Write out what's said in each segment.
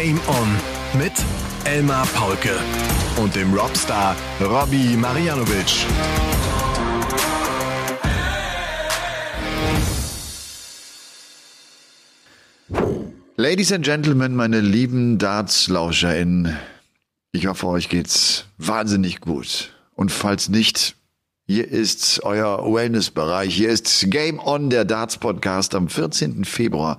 Game On mit Elmar Paulke und dem Robstar Robbie Marianovic. Ladies and Gentlemen, meine lieben Darts-LauscherInnen, ich hoffe, euch geht's wahnsinnig gut. Und falls nicht, hier ist euer Wellness-Bereich. Hier ist Game On, der Darts-Podcast am 14. Februar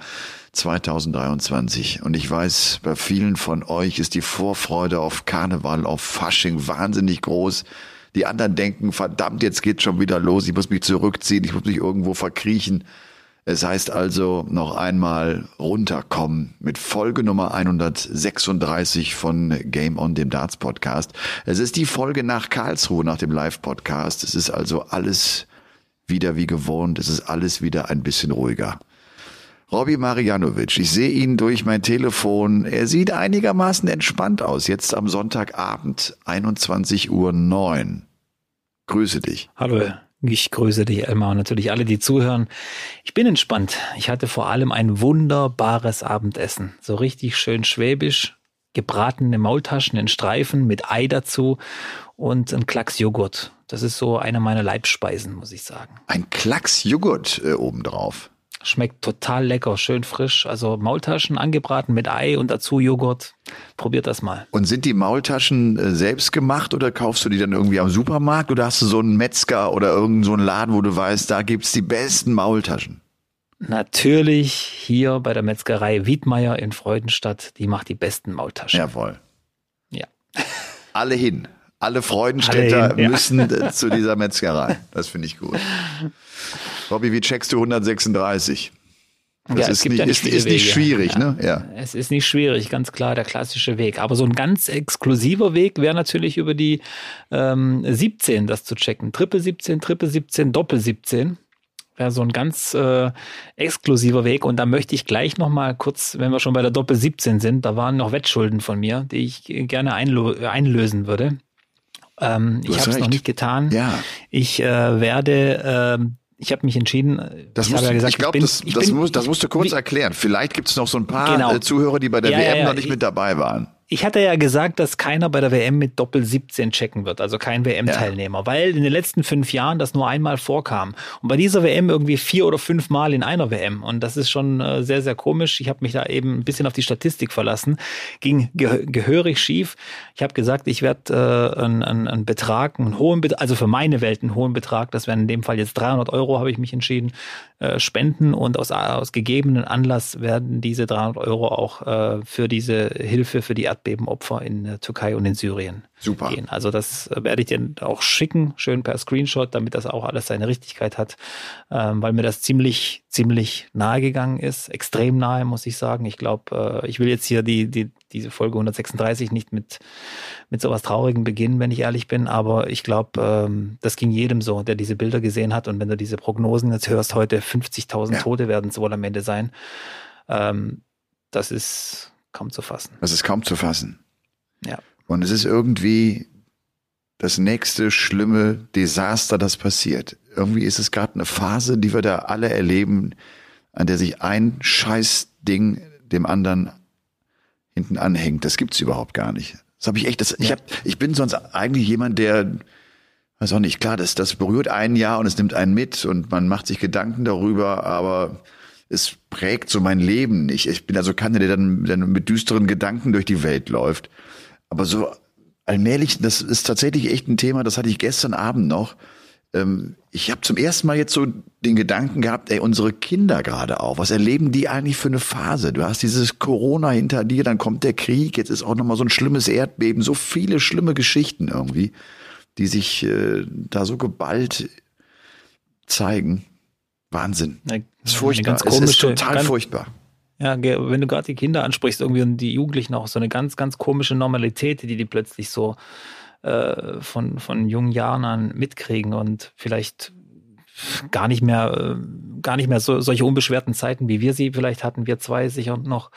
2023. Und ich weiß, bei vielen von euch ist die Vorfreude auf Karneval, auf Fasching wahnsinnig groß. Die anderen denken, verdammt, jetzt geht's schon wieder los. Ich muss mich zurückziehen. Ich muss mich irgendwo verkriechen. Es heißt also noch einmal runterkommen mit Folge Nummer 136 von Game on dem Darts Podcast. Es ist die Folge nach Karlsruhe, nach dem Live Podcast. Es ist also alles wieder wie gewohnt. Es ist alles wieder ein bisschen ruhiger. Robbie Marianovic, ich sehe ihn durch mein Telefon. Er sieht einigermaßen entspannt aus. Jetzt am Sonntagabend, 21.09 Uhr. Grüße dich. Hallo, ich grüße dich, Elmar, und natürlich alle, die zuhören. Ich bin entspannt. Ich hatte vor allem ein wunderbares Abendessen. So richtig schön schwäbisch, gebratene Maultaschen in Streifen mit Ei dazu und ein Klacks Joghurt. Das ist so eine meiner Leibspeisen, muss ich sagen. Ein Klacks Joghurt äh, obendrauf. Schmeckt total lecker, schön frisch. Also Maultaschen angebraten mit Ei und dazu Joghurt. Probiert das mal. Und sind die Maultaschen äh, selbst gemacht oder kaufst du die dann irgendwie am Supermarkt oder hast du so einen Metzger oder irgendeinen so einen Laden, wo du weißt, da gibt's die besten Maultaschen? Natürlich hier bei der Metzgerei Wiedmeier in Freudenstadt. Die macht die besten Maultaschen. Jawohl. Ja. Alle hin. Alle Freudenstädter Alle hin, ja. müssen äh, zu dieser Metzgerei. Das finde ich gut. Bobby, wie checkst du 136? Das Ja, ist, nicht, ja nicht ist, ist nicht schwierig, Ja. ne? Ja. Es ist nicht schwierig, ganz klar der klassische Weg. Aber so ein ganz exklusiver Weg wäre natürlich über die ähm, 17 das zu checken. Triple 17, Triple 17, Doppel 17 wäre so ein ganz äh, exklusiver Weg. Und da möchte ich gleich noch mal kurz, wenn wir schon bei der Doppel 17 sind, da waren noch Wettschulden von mir, die ich gerne einlösen würde. Ähm, ich habe es noch nicht getan. Ja. Ich äh, werde, ähm, ich habe mich entschieden. Das ich musst, ja gesagt, ich glaube, das, das, bin, musst, das musst du kurz wie- erklären. Vielleicht gibt es noch so ein paar Genau. äh, Zuhörer, die bei der Ja, WM ja, noch nicht ich- mit dabei waren. Ich hatte ja gesagt, dass keiner bei der WM mit Doppel 17 checken wird, also kein WM-Teilnehmer, weil in den letzten fünf Jahren das nur einmal vorkam. Und bei dieser WM irgendwie vier oder fünf Mal in einer WM. Und das ist schon äh, sehr, sehr komisch. Ich habe mich da eben ein bisschen auf die Statistik verlassen. Ging ge gehörig schief. Ich habe gesagt, ich werde äh, einen, einen, einen Betrag, einen hohen Betrag, also für meine Welt einen hohen Betrag, das wären in dem Fall jetzt 300 Euro, habe ich mich entschieden, äh, spenden. Und aus, aus gegebenen Anlass werden diese 300 Euro auch äh, für diese Hilfe für die Erdbebenopfer in der Türkei und in Syrien Super. gehen. Also das äh, werde ich dir auch schicken, schön per Screenshot, damit das auch alles seine Richtigkeit hat, ähm, weil mir das ziemlich, ziemlich nahe gegangen ist, extrem nahe, muss ich sagen. Ich glaube, äh, ich will jetzt hier die, die, diese Folge 136 nicht mit, mit sowas Traurigem beginnen, wenn ich ehrlich bin, aber ich glaube, ähm, das ging jedem so, der diese Bilder gesehen hat und wenn du diese Prognosen jetzt hörst, heute 50.000 Ja. Tote werden es wohl am Ende sein, ähm, das ist kaum zu fassen. Das ist kaum zu fassen. Ja. Und es ist irgendwie das nächste schlimme Desaster, das passiert. Irgendwie ist es gerade eine Phase, die wir da alle erleben, an der sich ein Scheißding dem anderen hinten anhängt. Das gibt's überhaupt gar nicht. Das habe ich echt. Das, ich, Ja. hab, ich bin sonst eigentlich jemand, der weiß auch nicht. Klar, das, das berührt einen ja und es nimmt einen mit und man macht sich Gedanken darüber, aber es prägt so mein Leben nicht. Ich bin also keiner, der dann, dann mit düsteren Gedanken durch die Welt läuft. Aber so allmählich, das ist tatsächlich echt ein Thema, das hatte ich gestern Abend noch. Ähm, ich habe zum ersten Mal jetzt so den Gedanken gehabt, ey, unsere Kinder gerade auch, was erleben die eigentlich für eine Phase? Du hast dieses Corona hinter dir, dann kommt der Krieg, jetzt ist auch nochmal so ein schlimmes Erdbeben, so viele schlimme Geschichten irgendwie, die sich äh, da so geballt zeigen. Wahnsinn. Eine, Das ist furchtbar. ganz es ist komische, total ganz, furchtbar. Ja, wenn du gerade die Kinder ansprichst, irgendwie und die Jugendlichen auch, so eine ganz, ganz komische Normalität, die die plötzlich so äh, von, von jungen Jahren an mitkriegen und vielleicht gar nicht mehr, äh, gar nicht mehr so, solche unbeschwerten Zeiten, wie wir sie vielleicht hatten, wir zwei sicher noch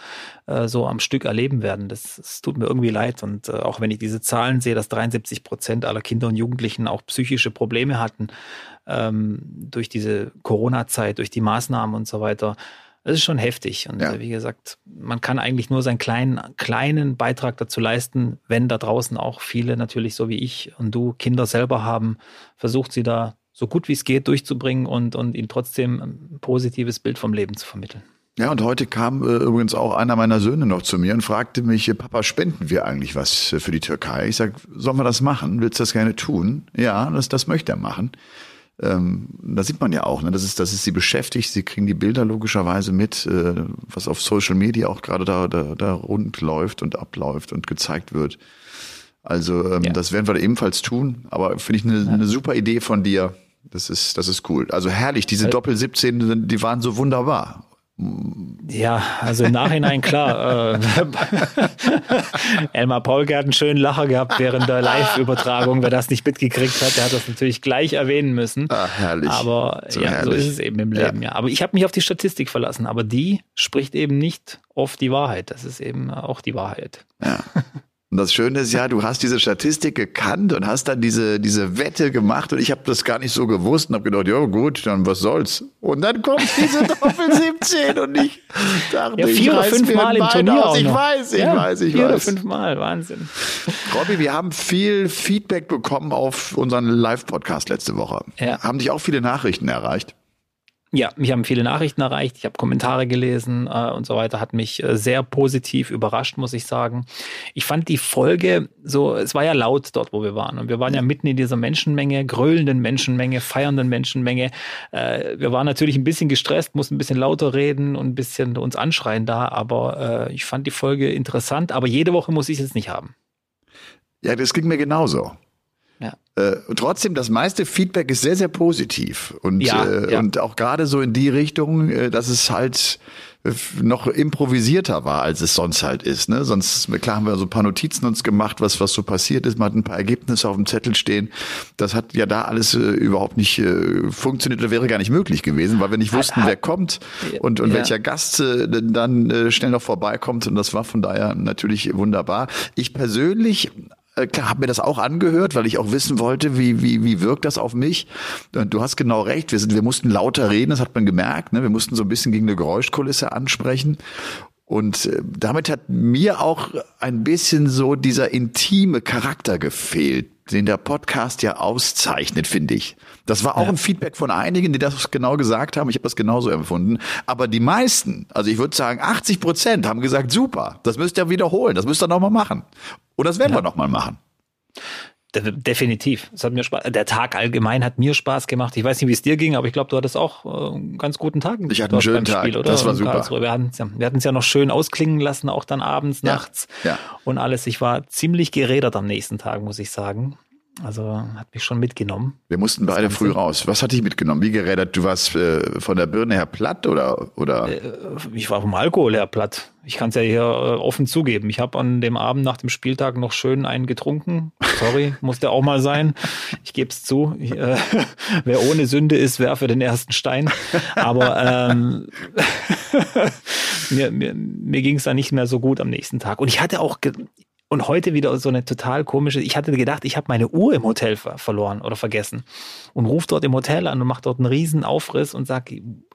äh, so am Stück erleben werden. Das, das tut mir irgendwie leid. Und äh, auch wenn ich diese Zahlen sehe, dass 73 Prozent aller Kinder und Jugendlichen auch psychische Probleme hatten ähm, durch diese Corona-Zeit, durch die Maßnahmen und so weiter, Das ist schon heftig. Und ja. wie gesagt, man kann eigentlich nur seinen kleinen, kleinen Beitrag dazu leisten, wenn da draußen auch viele natürlich so wie ich und du Kinder selber haben, versucht sie da so gut wie es geht durchzubringen und, und ihnen trotzdem ein positives Bild vom Leben zu vermitteln. Ja, und heute kam äh, übrigens auch einer meiner Söhne noch zu mir und fragte mich, Papa, spenden wir eigentlich was für die Türkei? Ich sag, sollen wir das machen? Willst du das gerne tun? Ja, das, das möchte er machen. Ähm, da sieht man ja auch, ne, das ist, das ist sie beschäftigt. Sie kriegen die Bilder logischerweise mit, äh, was auf Social Media auch gerade da, da, da rund läuft und abläuft und gezeigt wird. Also ähm, ja. das werden wir ebenfalls tun. Aber finde ich eine, ja. eine super Idee von dir. Das ist, das ist cool. Also herrlich, diese Doppel 17, die waren so wunderbar. Ja, also im Nachhinein klar. Äh, Elmar Paulke hat einen schönen Lacher gehabt während der Live-Übertragung. Wer das nicht mitgekriegt hat, der hat das natürlich gleich erwähnen müssen. Ah, herrlich. Aber so, ja, herrlich. so ist es eben im Leben, ja. ja. Aber ich habe mich auf die Statistik verlassen, aber die spricht eben nicht oft die Wahrheit. Das ist eben auch die Wahrheit. Ja. Und das Schöne ist ja, du hast diese Statistik gekannt und hast dann diese, diese Wette gemacht und ich habe das gar nicht so gewusst und habe gedacht, ja gut, dann was soll's. Und dann kommt diese Doppel 17 und ich dachte, ja, vier oder fünf Mal im Turnier aus. Ich weiß, ich ja, weiß, ich vier weiß. Vier oder fünf Mal, Wahnsinn. Robby, wir haben viel Feedback bekommen auf unseren Live-Podcast letzte Woche. Ja. Haben dich auch viele Nachrichten erreicht? Ja, mich haben viele Nachrichten erreicht, ich habe Kommentare gelesen äh, und so weiter, hat mich äh, sehr positiv überrascht, muss ich sagen. Ich fand die Folge so, es war ja laut dort, wo wir waren und wir waren ja mitten in dieser Menschenmenge, gröhlenden Menschenmenge, feiernden Menschenmenge. Äh, wir waren natürlich ein bisschen gestresst, mussten ein bisschen lauter reden und ein bisschen uns anschreien da, aber äh, ich fand die Folge interessant, aber jede Woche muss ich es nicht haben. Ja, das ging mir genauso. Ja. Äh, trotzdem, das meiste Feedback ist sehr, sehr positiv. Und, ja, äh, ja. und auch gerade so in die Richtung, äh, dass es halt äh, noch improvisierter war, als es sonst halt ist. Ne? Sonst, klar haben wir so ein paar Notizen uns gemacht, was, was so passiert ist. Man hat ein paar Ergebnisse auf dem Zettel stehen. Das hat ja da alles äh, überhaupt nicht äh, funktioniert oder wäre gar nicht möglich gewesen, weil wir nicht wussten, wer kommt und, und ja. welcher Gast äh, dann äh, schnell noch vorbeikommt. Und das war von daher natürlich wunderbar. Ich persönlich äh, klar, habe mir das auch angehört, weil ich auch wissen wollte, wie, wie, wie wirkt das auf mich. Du hast genau recht, wir, sind, wir mussten lauter reden, das hat man gemerkt. Ne? Wir mussten so ein bisschen gegen eine Geräuschkulisse ansprechen. Und äh, damit hat mir auch ein bisschen so dieser intime Charakter gefehlt, den der Podcast ja auszeichnet, finde ich. Das war auch ja. ein Feedback von einigen, die das genau gesagt haben. Ich habe das genauso empfunden. Aber die meisten, also ich würde sagen 80 Prozent, haben gesagt, super, das müsst ihr wiederholen, das müsst ihr nochmal machen. Und das werden ja. wir nochmal machen. Definitiv. Es hat mir Spaß. Der Tag allgemein hat mir Spaß gemacht. Ich weiß nicht, wie es dir ging, aber ich glaube, du hattest auch äh, einen ganz guten Tag. Ich hatte einen schönen Tag. oder? Das war super. Wir hatten es ja, wir ja noch schön ausklingen lassen, auch dann abends, ja. nachts ja. und alles. Ich war ziemlich gerädert am nächsten Tag, muss ich sagen. Also hat mich schon mitgenommen. Wir mussten beide früh raus. Was hat dich mitgenommen? Wie gerädert? Du warst äh, von der Birne her platt oder? oder? Äh, ich war vom Alkohol her platt. Ich kann es ja hier äh, offen zugeben. Ich habe an dem Abend nach dem Spieltag noch schön einen getrunken. Sorry, musste auch mal sein. Ich gebe es zu. Ich, äh, wer ohne Sünde ist, werfe den ersten Stein. Aber ähm, mir, mir, mir ging es da nicht mehr so gut am nächsten Tag. Und ich hatte auch, und heute wieder so eine total komische, ich hatte gedacht, ich habe meine Uhr im Hotel ver verloren oder vergessen. Und ruft dort im Hotel an und macht dort einen riesen Aufriss und sagt,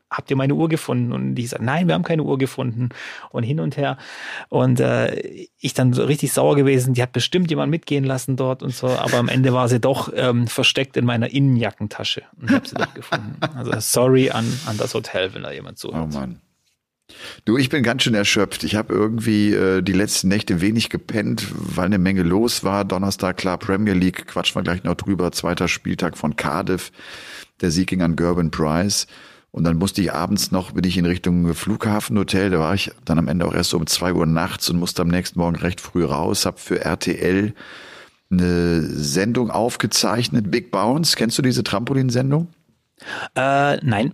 habt ihr meine Uhr gefunden? Und die sagt, nein, wir haben keine Uhr gefunden. Und hin und her. Und äh, ich dann so richtig sauer gewesen, die hat bestimmt jemand mitgehen lassen dort und so. Aber am Ende war sie doch ähm, versteckt in meiner Innenjackentasche und habe sie doch gefunden. Also sorry an, an das Hotel, wenn da jemand zuhört. Oh Mann. Du, ich bin ganz schön erschöpft. Ich habe irgendwie äh, die letzten Nächte wenig gepennt, weil eine Menge los war. Donnerstag klar Premier League, quatschen wir gleich noch drüber. Zweiter Spieltag von Cardiff. Der Sieg ging an Gerben Price. Und dann musste ich abends noch, bin ich in Richtung Flughafenhotel, da war ich dann am Ende auch erst um zwei Uhr nachts und musste am nächsten Morgen recht früh raus, hab für RTL eine Sendung aufgezeichnet, Big Bounce. Kennst du diese Trampolinsendung? Äh, nein.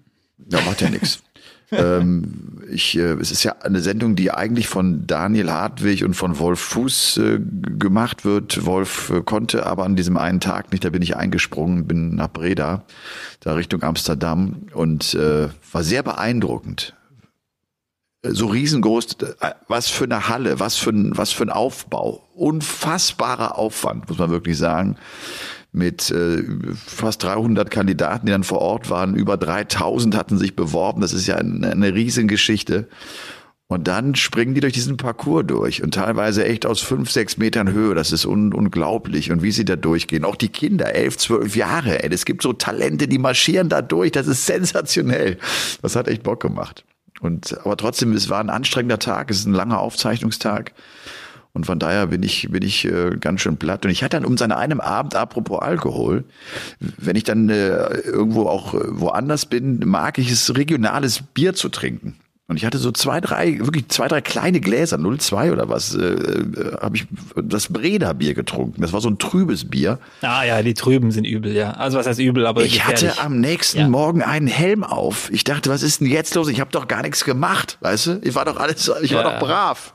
Ja, macht ja nichts ähm, ich, äh, es ist ja eine Sendung, die eigentlich von Daniel Hartwig und von Wolf Fuß äh, gemacht wird. Wolf äh, konnte aber an diesem einen Tag nicht, da bin ich eingesprungen, bin nach Breda, da Richtung Amsterdam und äh, war sehr beeindruckend. So riesengroß, äh, was für eine Halle, was für ein, was für ein Aufbau. Unfassbarer Aufwand, muss man wirklich sagen mit äh, fast 300 Kandidaten, die dann vor Ort waren. Über 3000 hatten sich beworben. Das ist ja eine, eine Riesengeschichte. Und dann springen die durch diesen Parcours durch und teilweise echt aus fünf, sechs Metern Höhe. Das ist un unglaublich. Und wie sie da durchgehen. Auch die Kinder, elf, zwölf Jahre. Ey. Es gibt so Talente, die marschieren da durch. Das ist sensationell. Das hat echt Bock gemacht. Und, aber trotzdem, es war ein anstrengender Tag. Es ist ein langer Aufzeichnungstag. Und von daher bin ich, bin ich äh, ganz schön platt. Und ich hatte dann um seine einem Abend, apropos Alkohol, wenn ich dann äh, irgendwo auch äh, woanders bin, mag ich es, regionales Bier zu trinken. Und ich hatte so zwei, drei, wirklich zwei, drei kleine Gläser, 0,2 oder was, äh, äh, habe ich das Breda-Bier getrunken. Das war so ein trübes Bier. Ah ja, die Trüben sind übel, ja. Also was heißt übel, aber Ich gefährlich. hatte am nächsten ja. Morgen einen Helm auf. Ich dachte, was ist denn jetzt los? Ich habe doch gar nichts gemacht, weißt du? Ich war doch alles, ich ja. war doch brav.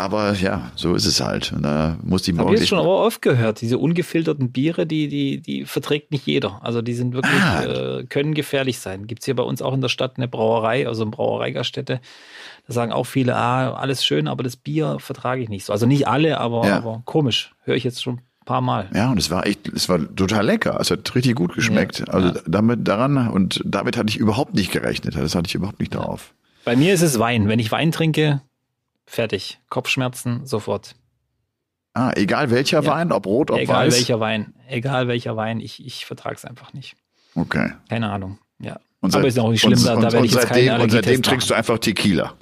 Aber ja, so ist es halt. Und da muss die morgen. Hab ich schon aber oft gehört, diese ungefilterten Biere, die, die, die verträgt nicht jeder. Also die sind wirklich, ah. äh, können gefährlich sein. Gibt es hier bei uns auch in der Stadt eine Brauerei, also eine Brauereigaststätte. Da sagen auch viele, ah, alles schön, aber das Bier vertrage ich nicht so. Also nicht alle, aber, ja. aber komisch. Höre ich jetzt schon ein paar Mal. Ja, und es war echt, es war total lecker. Es hat richtig gut geschmeckt. Ja, also ja. damit daran und damit hatte ich überhaupt nicht gerechnet. Das hatte ich überhaupt nicht darauf. Bei mir ist es Wein. Wenn ich Wein trinke, Fertig. Kopfschmerzen sofort. Ah, egal welcher ja. Wein, ob rot, ob egal weiß. Egal welcher Wein, egal welcher Wein, ich, ich vertrage es einfach nicht. Okay. Keine Ahnung, ja. Und seit, Aber ist auch nicht schlimm, und, da, da werde ich jetzt seitdem, keine Und seitdem trinkst du einfach Tequila.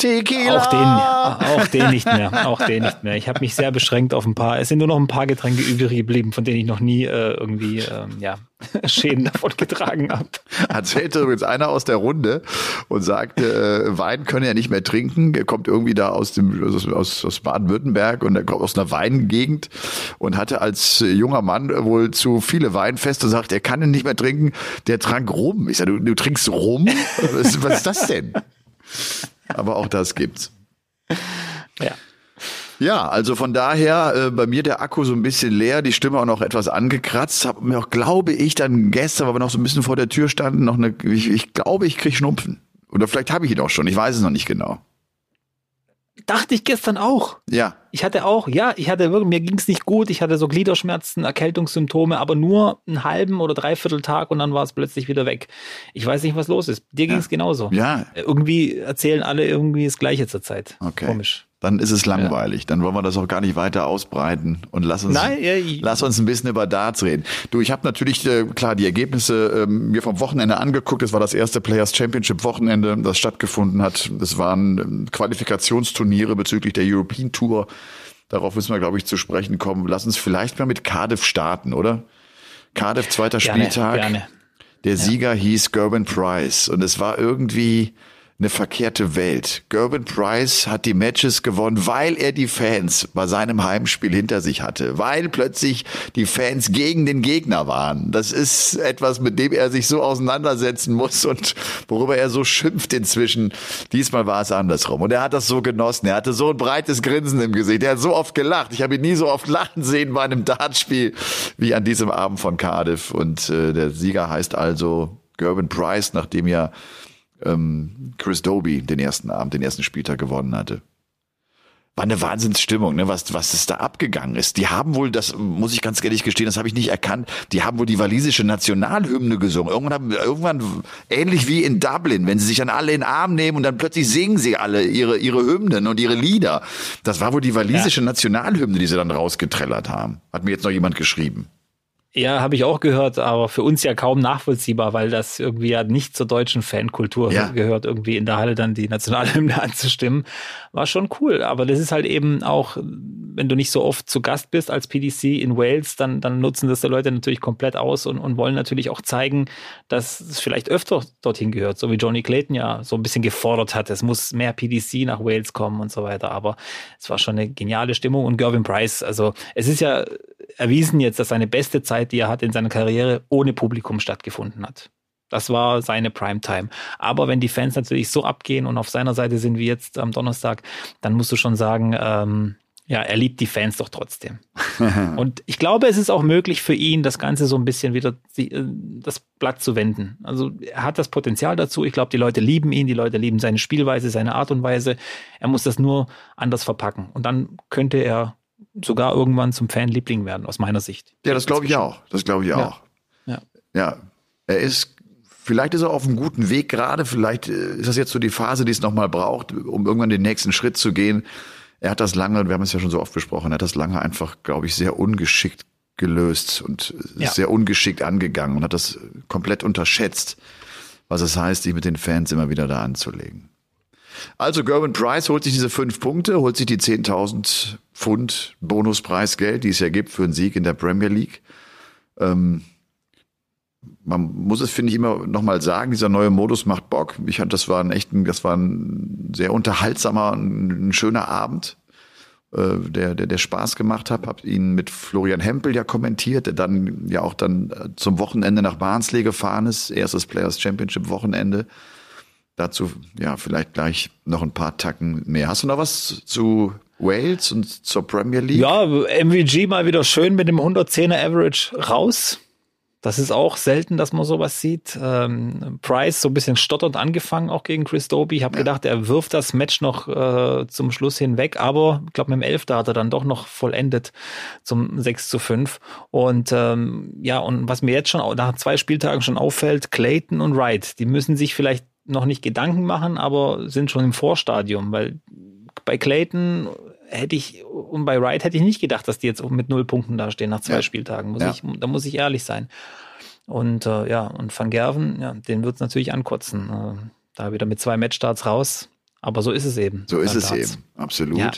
Tequila. Auch den, auch den nicht mehr. Auch den nicht mehr. Ich habe mich sehr beschränkt auf ein paar. Es sind nur noch ein paar Getränke übrig geblieben, von denen ich noch nie äh, irgendwie ähm, ja, Schäden davon getragen habe. Erzählte übrigens einer aus der Runde und sagte, äh, Wein könne er nicht mehr trinken. Er kommt irgendwie da aus dem aus, aus Baden-Württemberg und er kommt aus einer Weingegend und hatte als junger Mann wohl zu viele Weinfeste und sagt, er kann ihn nicht mehr trinken. Der trank Rum. Ich sage, du, du trinkst Rum? Was, was ist das denn? Aber auch das gibt's. Ja. Ja, also von daher äh, bei mir der Akku so ein bisschen leer, die Stimme auch noch etwas angekratzt. Hab mir auch, glaube ich, dann gestern, weil wir noch so ein bisschen vor der Tür standen, noch eine, ich, ich glaube, ich krieg Schnupfen. Oder vielleicht habe ich ihn auch schon, ich weiß es noch nicht genau. Dachte ich gestern auch. Ja. Ich hatte auch, ja, ich hatte wirklich, mir ging es nicht gut. Ich hatte so Gliederschmerzen, Erkältungssymptome, aber nur einen halben oder dreiviertel Tag und dann war es plötzlich wieder weg. Ich weiß nicht, was los ist. Dir ging es ja. genauso. Ja. Irgendwie erzählen alle irgendwie das Gleiche zur Zeit. Okay. Komisch dann ist es langweilig. Ja. Dann wollen wir das auch gar nicht weiter ausbreiten und lass uns, Nein, ja, lass uns ein bisschen über Darts reden. Du, ich habe natürlich äh, klar die Ergebnisse äh, mir vom Wochenende angeguckt. Es war das erste Players Championship Wochenende, das stattgefunden hat. Es waren äh, Qualifikationsturniere bezüglich der European Tour. Darauf müssen wir, glaube ich, zu sprechen kommen. Lass uns vielleicht mal mit Cardiff starten, oder? Cardiff, zweiter gerne, Spieltag. Gerne. Der Sieger ja. hieß Gerben Price und es war irgendwie eine verkehrte Welt. Gerben Price hat die Matches gewonnen, weil er die Fans bei seinem Heimspiel hinter sich hatte, weil plötzlich die Fans gegen den Gegner waren. Das ist etwas, mit dem er sich so auseinandersetzen muss und worüber er so schimpft inzwischen. Diesmal war es andersrum und er hat das so genossen. Er hatte so ein breites Grinsen im Gesicht. Er hat so oft gelacht. Ich habe ihn nie so oft lachen sehen bei einem Dartspiel wie an diesem Abend von Cardiff und äh, der Sieger heißt also Gerben Price, nachdem ja ähm, Chris Doby den ersten Abend, den ersten Spieltag gewonnen hatte. War eine Wahnsinnsstimmung, ne? was, was es da abgegangen ist. Die haben wohl, das muss ich ganz ehrlich gestehen, das habe ich nicht erkannt, die haben wohl die walisische Nationalhymne gesungen. Irgendwann, haben, irgendwann ähnlich wie in Dublin, wenn sie sich dann alle in den Arm nehmen und dann plötzlich singen sie alle ihre, ihre Hymnen und ihre Lieder. Das war wohl die walisische ja. Nationalhymne, die sie dann rausgetrellert haben. Hat mir jetzt noch jemand geschrieben. Ja, habe ich auch gehört, aber für uns ja kaum nachvollziehbar, weil das irgendwie ja nicht zur deutschen Fankultur ja. gehört, irgendwie in der Halle dann die Nationalhymne anzustimmen. War schon cool, aber das ist halt eben auch, wenn du nicht so oft zu Gast bist als PDC in Wales, dann, dann nutzen das die Leute natürlich komplett aus und, und wollen natürlich auch zeigen, dass es vielleicht öfter dorthin gehört, so wie Johnny Clayton ja so ein bisschen gefordert hat. Es muss mehr PDC nach Wales kommen und so weiter, aber es war schon eine geniale Stimmung und Gervin Price, also es ist ja erwiesen jetzt, dass seine beste Zeit die er hat in seiner Karriere, ohne Publikum stattgefunden hat. Das war seine Primetime. Aber wenn die Fans natürlich so abgehen und auf seiner Seite sind wie jetzt am Donnerstag, dann musst du schon sagen, ähm, ja, er liebt die Fans doch trotzdem. und ich glaube, es ist auch möglich für ihn, das Ganze so ein bisschen wieder äh, das Blatt zu wenden. Also er hat das Potenzial dazu. Ich glaube, die Leute lieben ihn, die Leute lieben seine Spielweise, seine Art und Weise. Er muss das nur anders verpacken. Und dann könnte er sogar irgendwann zum Fanliebling werden, aus meiner Sicht. Ja, das glaube ich auch. Das glaube ich auch. Ja. ja. Er ist, vielleicht ist er auf einem guten Weg gerade. Vielleicht äh, ist das jetzt so die Phase, die es nochmal braucht, um irgendwann den nächsten Schritt zu gehen. Er hat das lange, wir haben es ja schon so oft besprochen, er hat das lange einfach, glaube ich, sehr ungeschickt gelöst und ja. sehr ungeschickt angegangen und hat das komplett unterschätzt, was es heißt, sich mit den Fans immer wieder da anzulegen. Also Gerwin Price holt sich diese fünf Punkte, holt sich die 10.000 Pfund Bonuspreisgeld, die es ja gibt für einen Sieg in der Premier League. Ähm, man muss es, finde ich, immer noch mal sagen, dieser neue Modus macht Bock. Ich fand, das war ein echt, das war ein sehr unterhaltsamer, ein, schöner Abend, äh, der, der, der Spaß gemacht hat. Hab ihn mit Florian Hempel ja kommentiert, der dann ja auch dann zum Wochenende nach Barnsley gefahren ist, erstes Players Championship Wochenende. Dazu ja vielleicht gleich noch ein paar Tacken mehr. Hast du noch was zu Wales und zur Premier League? Ja, MVG mal wieder schön mit dem 110er Average raus. Das ist auch selten, dass man sowas sieht. Ähm, Price so ein bisschen stotternd angefangen, auch gegen Chris Doby. Ich habe ja. gedacht, er wirft das Match noch äh, zum Schluss hinweg, aber ich glaube, mit dem Elfter hat er dann doch noch vollendet zum 6 zu 5. Und ähm, ja, und was mir jetzt schon nach zwei Spieltagen schon auffällt, Clayton und Wright, die müssen sich vielleicht noch nicht Gedanken machen, aber sind schon im Vorstadium, weil bei Clayton hätte ich und bei Wright hätte ich nicht gedacht, dass die jetzt mit null Punkten dastehen nach zwei ja. Spieltagen. Muss ja. ich, da muss ich ehrlich sein. Und äh, ja, und Van Gerven, ja, den wird es natürlich ankotzen. Äh, da wieder mit zwei Matchstarts raus. Aber so ist es eben. So ist es eben, absolut. Ja.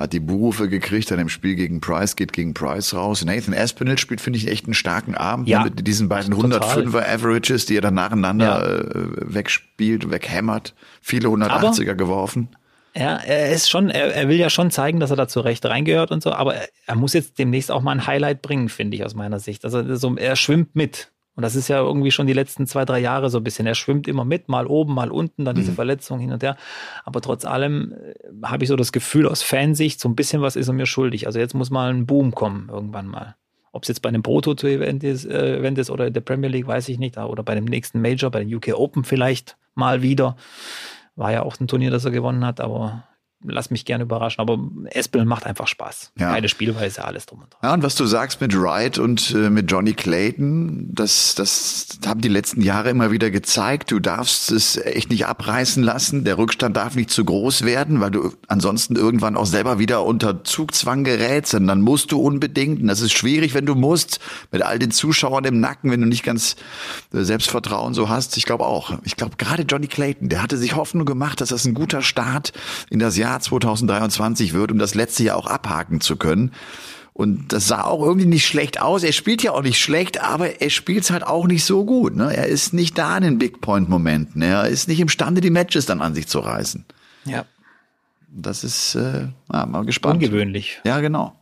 Hat die Buhrufe gekriegt, dann im Spiel gegen Price, geht gegen Price raus. Nathan Aspinall spielt, finde ich, echt einen starken Abend ja, mit diesen beiden 105er Averages, die er dann nacheinander ja. äh, wegspielt, weghämmert. Viele 180er Aber geworfen. Ja, er ist schon, er, er will ja schon zeigen, dass er da zurecht reingehört und so, aber er, er muss jetzt demnächst auch mal ein Highlight bringen, finde ich aus meiner Sicht. Also so, er schwimmt mit. Und das ist ja irgendwie schon die letzten zwei, drei Jahre so ein bisschen. Er schwimmt immer mit, mal oben, mal unten, dann diese mhm. Verletzung hin und her. Aber trotz allem äh, habe ich so das Gefühl aus Fansicht, so ein bisschen was ist er mir schuldig. Also jetzt muss mal ein Boom kommen, irgendwann mal. Ob es jetzt bei einem Proto-Event ist, äh, Event ist oder in der Premier League, weiß ich nicht. Oder bei dem nächsten Major, bei den UK Open vielleicht mal wieder. War ja auch ein Turnier, das er gewonnen hat, aber lass mich gerne überraschen. Aber Espel macht einfach Spaß. Ja. Beide Spielweise, alles drum und dran. Ja, und was du sagst mit Wright und äh, mit Johnny Clayton, das, das haben die letzten Jahre immer wieder gezeigt. Du darfst es echt nicht abreißen lassen. Der Rückstand darf nicht zu groß werden, weil du ansonsten irgendwann auch selber wieder unter Zugzwang gerätst. Und dann musst du unbedingt. Und das ist schwierig, wenn du musst, mit all den Zuschauern im Nacken, wenn du nicht ganz äh, Selbstvertrauen so hast. Ich glaube auch. Ich glaube, gerade Johnny Clayton, der hatte sich Hoffnung gemacht, dass das ein guter Start in das Jahr Jahr 2023 wird, um das letzte Jahr auch abhaken zu können. Und das sah auch irgendwie nicht schlecht aus. Er spielt ja auch nicht schlecht, aber er spielt halt auch nicht so gut. Ne? Er ist nicht da in den Big Point Momenten. Er ist nicht imstande, die Matches dann an sich zu reißen. Ja. Das ist äh, ja, mal gespannt. Ungewöhnlich. Ja, genau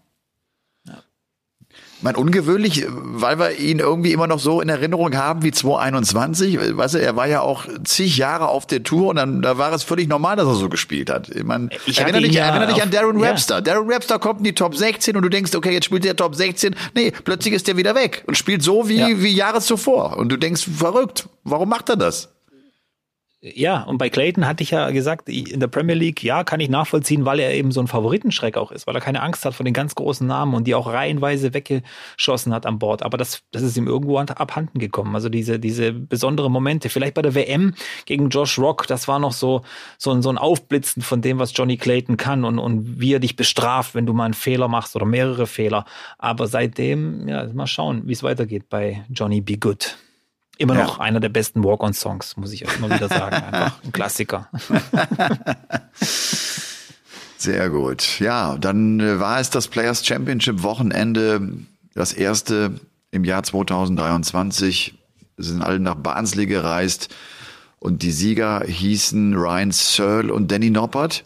mein ungewöhnlich, weil wir ihn irgendwie immer noch so in Erinnerung haben wie 2021. Weißt du, er war ja auch zig Jahre auf der Tour und dann da war es völlig normal, dass er so gespielt hat. Ich, mein, ich erinnere dich, ja erinnere dich an Darren Webster. Ja. Darren Webster kommt in die Top 16 und du denkst, okay, jetzt spielt der Top 16. Nee, plötzlich ist der wieder weg und spielt so wie, ja. wie Jahre zuvor. Und du denkst, verrückt, warum macht er das? Ja, und bei Clayton hatte ich ja gesagt, in der Premier League, ja, kann ich nachvollziehen, weil er eben so ein Favoritenschreck auch ist, weil er keine Angst hat vor den ganz großen Namen und die auch reihenweise weggeschossen hat an Bord. Aber das, das ist ihm irgendwo abhanden gekommen. Also diese, diese besondere Momente. Vielleicht bei der WM gegen Josh Rock, das war noch so, so ein, so ein Aufblitzen von dem, was Johnny Clayton kann und, und wie er dich bestraft, wenn du mal einen Fehler machst oder mehrere Fehler. Aber seitdem, ja, mal schauen, wie es weitergeht bei Johnny Be Good. Immer ja. noch einer der besten Walk-on-Songs, muss ich auch immer wieder sagen. Einfach ein Klassiker. Sehr gut. Ja, dann äh, war es das Players Championship Wochenende, das erste im Jahr 2023. Wir sind alle nach Barnsley gereist und die Sieger hießen Ryan Searle und Danny Noppert.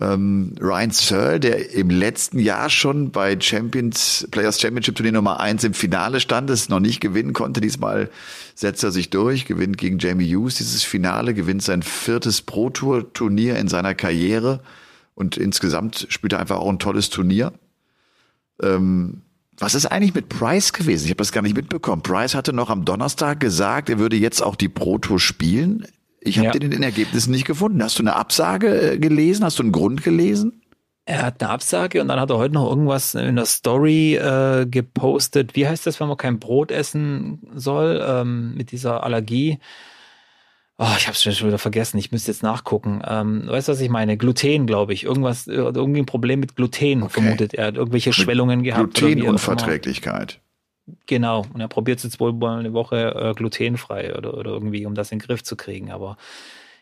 Ähm, Ryan Searle, der im letzten Jahr schon bei Champions, Players Championship Turnier Nummer eins im Finale stand, es noch nicht gewinnen konnte. Diesmal setzt er sich durch, gewinnt gegen Jamie Hughes dieses Finale, gewinnt sein viertes Pro Tour Turnier in seiner Karriere und insgesamt spielt er einfach auch ein tolles Turnier. Ähm, was ist eigentlich mit Price gewesen? Ich habe das gar nicht mitbekommen. Price hatte noch am Donnerstag gesagt, er würde jetzt auch die Pro Tour spielen. Ich habe ja. den in den Ergebnissen nicht gefunden. Hast du eine Absage äh, gelesen? Hast du einen Grund gelesen? Er hat eine Absage und dann hat er heute noch irgendwas in der Story äh, gepostet. Wie heißt das, wenn man kein Brot essen soll ähm, mit dieser Allergie? Oh, ich habe es schon wieder vergessen. Ich müsste jetzt nachgucken. Ähm, weißt du, was ich meine? Gluten, glaube ich. Irgendwas, irgendwie ein Problem mit Gluten okay. vermutet er. Hat irgendwelche mit Schwellungen gehabt. Glutenunverträglichkeit. Genau. Und er probiert es jetzt wohl mal eine Woche äh, glutenfrei oder, oder irgendwie, um das in den Griff zu kriegen. Aber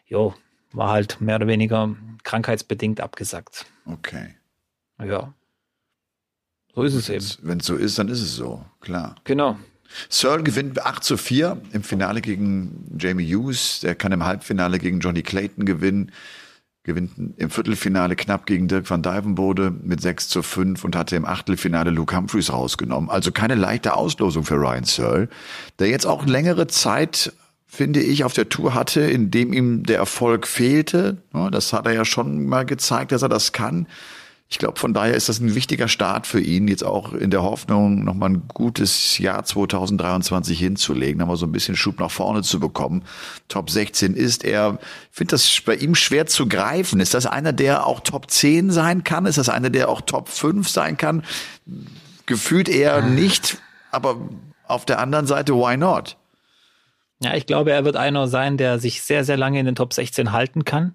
jo, war halt mehr oder weniger krankheitsbedingt abgesagt. Okay. Ja. So ist es eben. Wenn es so ist, dann ist es so, klar. Genau. Searle gewinnt 8 zu 4 im Finale gegen Jamie Hughes. Der kann im Halbfinale gegen Johnny Clayton gewinnen. Gewinnt im Viertelfinale knapp gegen Dirk van Dijvenbode mit 6 zu 5 und hatte im Achtelfinale Luke Humphreys rausgenommen. Also keine leichte Auslosung für Ryan Searle, der jetzt auch längere Zeit finde ich, auf der Tour hatte, in dem ihm der Erfolg fehlte. Das hat er ja schon mal gezeigt, dass er das kann. Ich glaube, von daher ist das ein wichtiger Start für ihn, jetzt auch in der Hoffnung, nochmal ein gutes Jahr 2023 hinzulegen, nochmal so ein bisschen Schub nach vorne zu bekommen. Top 16 ist er. Ich finde das bei ihm schwer zu greifen. Ist das einer, der auch Top 10 sein kann? Ist das einer, der auch Top 5 sein kann? Gefühlt eher nicht, aber auf der anderen Seite, why not? Ja, ich glaube, er wird einer sein, der sich sehr, sehr lange in den Top 16 halten kann,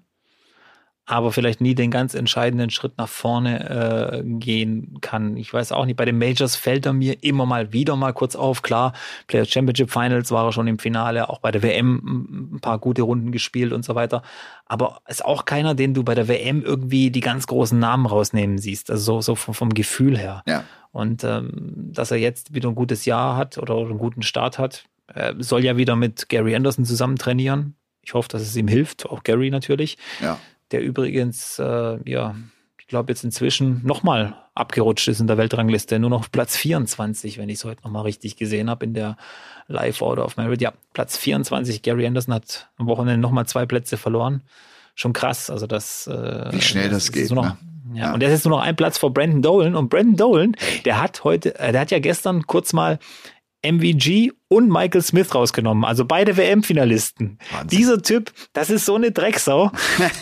aber vielleicht nie den ganz entscheidenden Schritt nach vorne äh, gehen kann. Ich weiß auch nicht, bei den Majors fällt er mir immer mal wieder mal kurz auf. Klar, Player Championship Finals war er schon im Finale, auch bei der WM ein paar gute Runden gespielt und so weiter. Aber ist auch keiner, den du bei der WM irgendwie die ganz großen Namen rausnehmen siehst. Also so, so vom, vom Gefühl her. Ja. Und ähm, dass er jetzt wieder ein gutes Jahr hat oder einen guten Start hat, er soll ja wieder mit Gary Anderson zusammen trainieren. Ich hoffe, dass es ihm hilft, auch Gary natürlich. Ja. Der übrigens, äh, ja, ich glaube jetzt inzwischen nochmal abgerutscht ist in der Weltrangliste. Nur noch Platz 24, wenn ich es heute nochmal richtig gesehen habe in der Live Order of Merit. Ja, Platz 24. Gary Anderson hat am Wochenende nochmal zwei Plätze verloren. Schon krass. Also das. Äh, Wie schnell das, das geht. Noch, ne? ja, ja, und der ist jetzt nur noch ein Platz vor Brandon Dolan. Und Brandon Dolan, der hat heute, äh, der hat ja gestern kurz mal MVG und Michael Smith rausgenommen, also beide WM-Finalisten. Dieser Typ, das ist so eine Drecksau,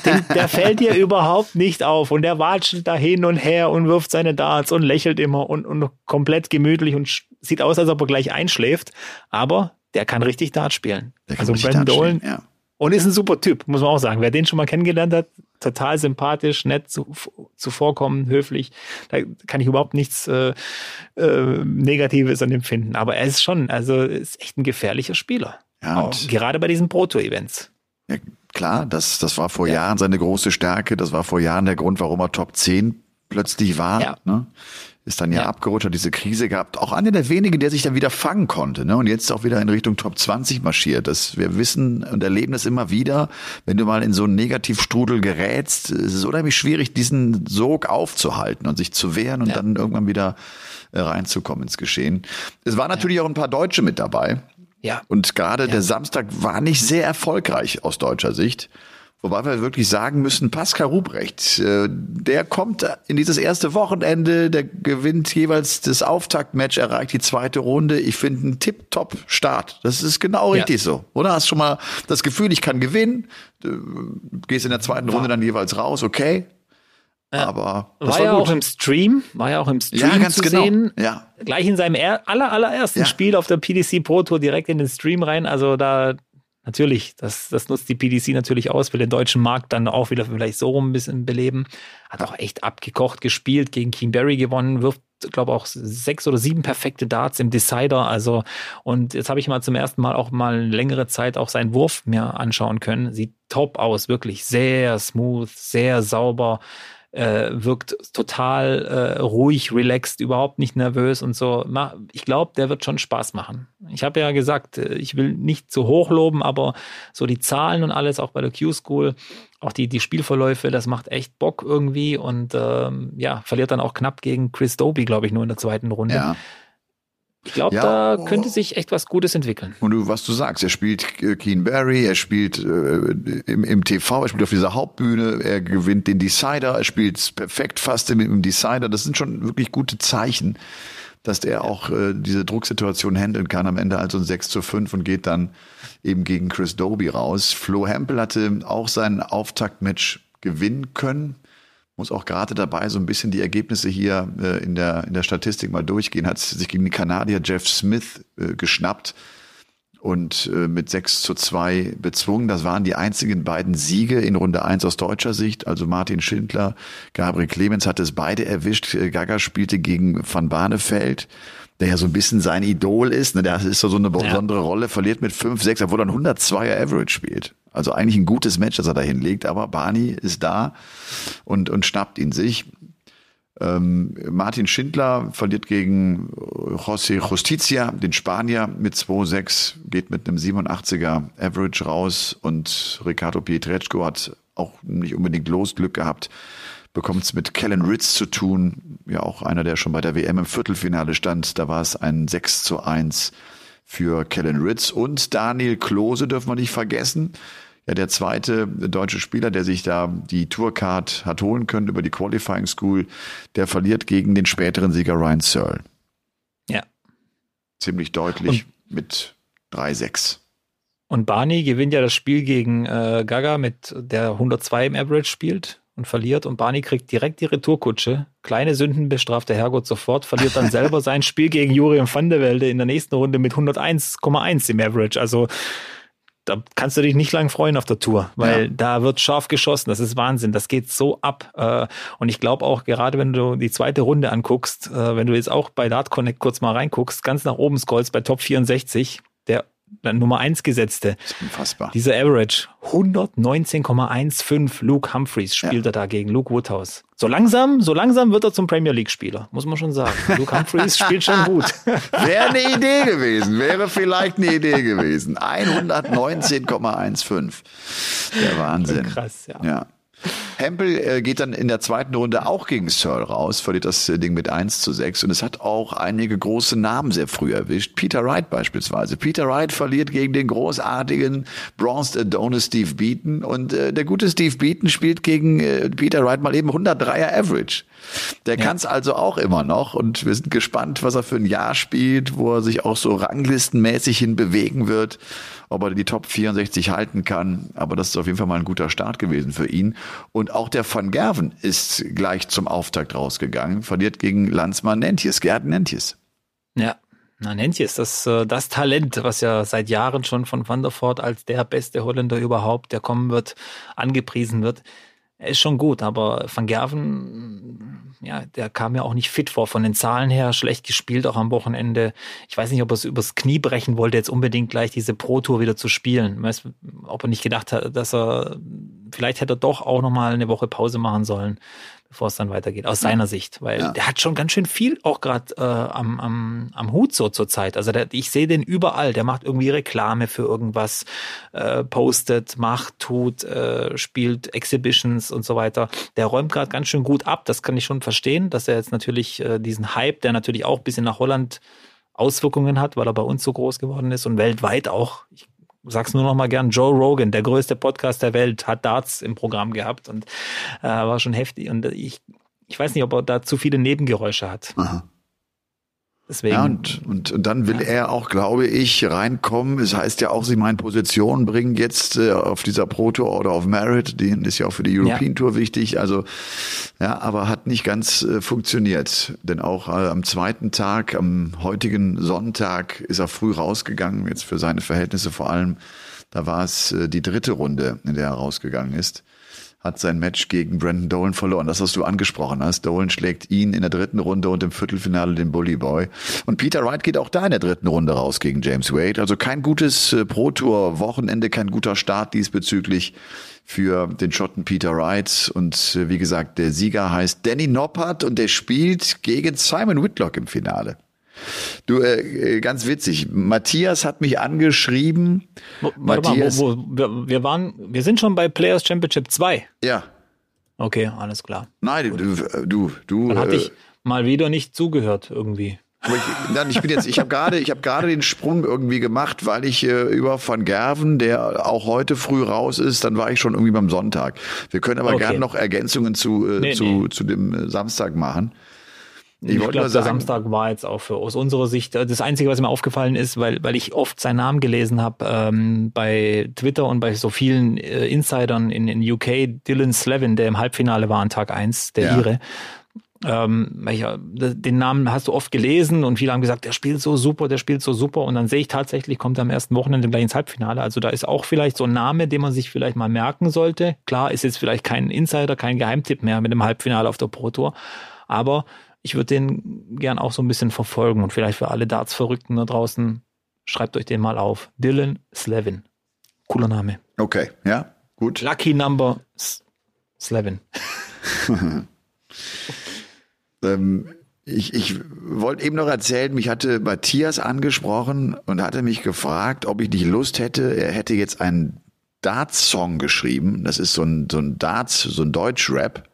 den, der fällt dir überhaupt nicht auf und der watscht da hin und her und wirft seine Darts und lächelt immer und, und komplett gemütlich und sieht aus, als ob er gleich einschläft, aber der kann richtig Dart spielen. also Brandon Dolan, ja. Und ist ein super Typ, muss man auch sagen. Wer den schon mal kennengelernt hat, total sympathisch, nett, zu, zuvorkommen, höflich. Da kann ich überhaupt nichts äh, äh, Negatives an dem finden. Aber er ist schon, also ist echt ein gefährlicher Spieler. Ja, gerade bei diesen Proto-Events. Ja, klar, das, das war vor ja. Jahren seine große Stärke. Das war vor Jahren der Grund, warum er Top 10 plötzlich war. Ja. Ne? Ist dann ja, ja, abgerutscht, hat diese Krise gehabt. Auch einer der wenigen, der sich dann wieder fangen konnte, ne? Und jetzt auch wieder in Richtung Top 20 marschiert. Das, wir wissen und erleben das immer wieder. Wenn du mal in so einen Negativstrudel gerätst, ist es unheimlich schwierig, diesen Sog aufzuhalten und sich zu wehren und ja. dann irgendwann wieder äh, reinzukommen ins Geschehen. Es waren natürlich ja. auch ein paar Deutsche mit dabei. Ja. Und gerade der Samstag war nicht sehr erfolgreich aus deutscher Sicht. Wobei wir wirklich sagen müssen, Pascal Ruprecht, äh, der kommt in dieses erste Wochenende, der gewinnt jeweils das Auftaktmatch, erreicht die zweite Runde. Ich finde einen Tip-Top-Start. Das ist genau ja. richtig so. Oder hast schon mal das Gefühl, ich kann gewinnen, du gehst in der zweiten Runde dann jeweils raus, okay. Aber war, war, ja gut. auch im Stream, war ja auch im Stream ja, ganz zu genau. sehen. Ja. Gleich in seinem aller, allerersten ja. Spiel auf der PDC Pro Tour direkt in den Stream rein. Also da Natürlich, das, das nutzt die PDC natürlich aus, will den deutschen Markt dann auch wieder vielleicht so rum ein bisschen beleben. Hat auch echt abgekocht gespielt, gegen King Barry gewonnen, wirft, glaube auch sechs oder sieben perfekte Darts im Decider. Also, und jetzt habe ich mal zum ersten Mal auch mal längere Zeit auch seinen Wurf mir anschauen können. Sieht top aus, wirklich sehr smooth, sehr sauber äh, wirkt total äh, ruhig, relaxed, überhaupt nicht nervös und so. Ich glaube, der wird schon Spaß machen. Ich habe ja gesagt, äh, ich will nicht zu hoch loben, aber so die Zahlen und alles, auch bei der Q-School, auch die, die Spielverläufe, das macht echt Bock irgendwie und ähm, ja, verliert dann auch knapp gegen Chris Doby, glaube ich, nur in der zweiten Runde. Ja. Ich glaube, ja, da könnte sich echt was Gutes entwickeln. Und du, was du sagst, er spielt äh, Keen Barry, er spielt äh, im, im TV, er spielt auf dieser Hauptbühne, er gewinnt den Decider, er spielt perfekt fast im, im Decider. Das sind schon wirklich gute Zeichen, dass der auch äh, diese Drucksituation handeln kann. Am Ende also ein 6 zu 5 und geht dann eben gegen Chris Doby raus. Flo Hempel hatte auch sein Auftaktmatch gewinnen können muss auch gerade dabei so ein bisschen die Ergebnisse hier äh, in, der, in der Statistik mal durchgehen. Hat sich gegen den Kanadier Jeff Smith äh, geschnappt und äh, mit 6 zu 2 bezwungen. Das waren die einzigen beiden Siege in Runde 1 aus deutscher Sicht. Also Martin Schindler, Gabriel Clemens hat es beide erwischt. Äh, Gaga spielte gegen Van Barneveld der ja so ein bisschen sein Idol ist. Ne? Der ist so, so eine besondere ja. Rolle, verliert mit 5, 6, obwohl er ein 102er Average spielt. Also eigentlich ein gutes Match, das er da hinlegt, aber Barney ist da und, und schnappt ihn sich. Ähm, Martin Schindler verliert gegen José Justicia, den Spanier, mit 2-6, geht mit einem 87er Average raus und Ricardo Pietreczko hat auch nicht unbedingt Losglück gehabt, bekommt es mit Kellen Ritz zu tun, ja auch einer, der schon bei der WM im Viertelfinale stand. Da war es ein 6 zu 1 für Kellen Ritz und Daniel Klose dürfen wir nicht vergessen ja der zweite deutsche Spieler, der sich da die Tourcard hat holen können über die Qualifying School, der verliert gegen den späteren Sieger Ryan Searle. Ja. Ziemlich deutlich und, mit 3-6. Und Barney gewinnt ja das Spiel gegen äh, Gaga mit der 102 im Average spielt und verliert und Barney kriegt direkt die Retourkutsche. Kleine Sünden bestraft der Herrgott sofort, verliert dann selber sein Spiel gegen Jurian van der Welde in der nächsten Runde mit 101,1 im Average. Also da kannst du dich nicht lang freuen auf der Tour, weil ja. da wird scharf geschossen. Das ist Wahnsinn. Das geht so ab. Äh, und ich glaube auch, gerade wenn du die zweite Runde anguckst, äh, wenn du jetzt auch bei Dart Connect kurz mal reinguckst, ganz nach oben scrollst bei Top 64, der Nummer 1 gesetzte. Das ist unfassbar. Dieser Average 119,15 Luke Humphreys spielt ja. er da gegen Luke Woodhouse. So langsam, so langsam wird er zum Premier League Spieler, muss man schon sagen. Luke Humphreys spielt schon gut. Wäre eine Idee gewesen, wäre vielleicht eine Idee gewesen. 119,15. Der Wahnsinn. Krass, ja. ja. Hempel äh, geht dann in der zweiten Runde auch gegen Searle raus, verliert das äh, Ding mit 1 zu 6 und es hat auch einige große Namen sehr früh erwischt. Peter Wright beispielsweise. Peter Wright verliert gegen den großartigen Bronzed Adonis Steve Beaton und äh, der gute Steve Beaton spielt gegen äh, Peter Wright mal eben 103er Average. Der ja. kann es also auch immer noch und wir sind gespannt, was er für ein Jahr spielt, wo er sich auch so ranglistenmäßig hin bewegen wird ob er die Top 64 halten kann. Aber das ist auf jeden Fall mal ein guter Start gewesen für ihn. Und auch der Van Gerven ist gleich zum Auftakt rausgegangen, verliert gegen Landsmann Nentjes, Gerd Nentjes. Ja, na, Nentjes, das, äh, das Talent, was ja seit Jahren schon von Van der Voort als der beste Holländer überhaupt, der kommen wird, angepriesen wird. Er ist schon gut, aber Van Gerven, ja, der kam ja auch nicht fit vor. Von den Zahlen her schlecht gespielt, auch am Wochenende. Ich weiß nicht, ob er es übers Knie brechen wollte, jetzt unbedingt gleich diese Pro-Tour wieder zu spielen. Weiß, ob er nicht gedacht hat, dass er, vielleicht hätte er doch auch nochmal eine Woche Pause machen sollen bevor es dann weitergeht, aus seiner Sicht. Weil ja. der hat schon ganz schön viel auch gerade äh, am, am, am Hut so zur Zeit. Also der, ich sehe den überall. Der macht irgendwie Reklame für irgendwas, äh, postet, macht, tut, äh, spielt Exhibitions und so weiter. Der räumt gerade ganz schön gut ab. Das kann ich schon verstehen, dass er jetzt natürlich äh, diesen Hype, der natürlich auch bis in nach Holland Auswirkungen hat, weil er bei uns so groß geworden ist und weltweit auch. Ich sag's nur noch mal gern, Joe Rogan, der größte Podcast der Welt, hat Darts im Programm gehabt und äh, war schon heftig. Und ich, ich weiß nicht, ob er da zu viele Nebengeräusche hat. Aha. Deswegen, ja, und, und, und dann will ja. er auch, glaube ich, reinkommen. Es heißt ja auch, sie meinen Position bringen jetzt äh, auf dieser Pro Tour oder auf Merit. Die ist ja auch für die European ja. Tour wichtig. Also, ja, aber hat nicht ganz äh, funktioniert. Denn auch äh, am zweiten Tag, am heutigen Sonntag, ist er früh rausgegangen. Jetzt für seine Verhältnisse vor allem. Da war es äh, die dritte Runde, in der er rausgegangen ist hat sein Match gegen Brandon Dolan verloren. Das, was du angesprochen hast. Dolan schlägt ihn in der dritten Runde und im Viertelfinale den Bully Boy. Und Peter Wright geht auch da in der dritten Runde raus gegen James Wade. Also kein gutes äh, Pro-Tour-Wochenende, kein guter Start diesbezüglich für den Schotten Peter Wright. Und äh, wie gesagt, der Sieger heißt Danny Noppert und der spielt gegen Simon Whitlock im Finale. Du, äh, ganz witzig. Matthias hat mich angeschrieben. Wo, Matthias, mal, wo, wo, wir waren, wir sind schon bei Players Championship 2. Ja. Okay, alles klar. Nein, du, du, du. Dann hatte äh, ich mal wieder nicht zugehört irgendwie. Ich, nein, ich bin jetzt, ich habe gerade, ich habe gerade den Sprung irgendwie gemacht, weil ich äh, über Van Gerven, der auch heute früh raus ist, dann war ich schon irgendwie beim Sonntag. Wir können aber okay. gerne noch Ergänzungen zu, äh, nee, zu, nee. zu dem äh, Samstag machen. Ich, ich glaube, der Samstag war jetzt auch für aus unserer Sicht äh, das Einzige, was mir aufgefallen ist, weil, weil ich oft seinen Namen gelesen habe ähm, bei Twitter und bei so vielen äh, Insidern in, in UK, Dylan Slevin, der im Halbfinale war an Tag eins, der ja. Ire. Ähm, ich, den Namen hast du oft gelesen und viele haben gesagt, der spielt so super, der spielt so super und dann sehe ich tatsächlich, kommt er am ersten Wochenende gleich ins Halbfinale. Also da ist auch vielleicht so ein Name, den man sich vielleicht mal merken sollte. Klar, ist jetzt vielleicht kein Insider, kein Geheimtipp mehr mit dem Halbfinale auf der Pro Tour, aber ich würde den gern auch so ein bisschen verfolgen und vielleicht für alle Darts-Verrückten da draußen, schreibt euch den mal auf. Dylan Slevin. Cooler Name. Okay, ja, gut. Lucky Number Slevin. ähm, ich, ich wollte eben noch erzählen, mich hatte Matthias angesprochen und hatte mich gefragt, ob ich nicht Lust hätte, er hätte jetzt einen Darts-Song geschrieben. Das ist so ein, so ein Darts, so ein Deutsch-Rap.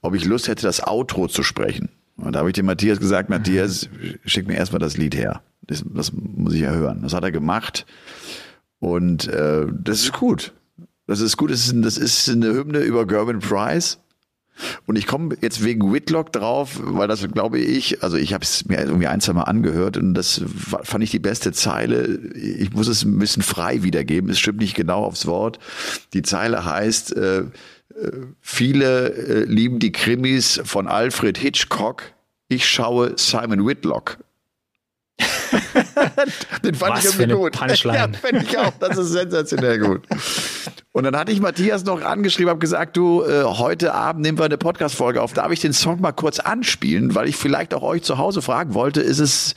Ob ich Lust hätte, das Outro zu sprechen. Und da habe ich dem Matthias gesagt, Matthias, schick mir erstmal das Lied her. Das, das muss ich ja hören. Das hat er gemacht. Und äh, das ist gut. Das ist gut. Das ist, das ist eine Hymne über Gerben Price. Und ich komme jetzt wegen Whitlock drauf, weil das glaube ich, also ich habe es mir irgendwie ein, zwei Mal angehört und das fand ich die beste Zeile. Ich muss es ein bisschen frei wiedergeben. Es stimmt nicht genau aufs Wort. Die Zeile heißt, äh, Viele äh, lieben die Krimis von Alfred Hitchcock. Ich schaue Simon Whitlock. Den fand Was ich irgendwie gut. Punchline. Ja, fand ich auch. Das ist sensationell gut. Und dann hatte ich Matthias noch angeschrieben, habe gesagt, du, äh, heute Abend nehmen wir eine Podcast-Folge auf. Darf ich den Song mal kurz anspielen, weil ich vielleicht auch euch zu Hause fragen wollte, ist es,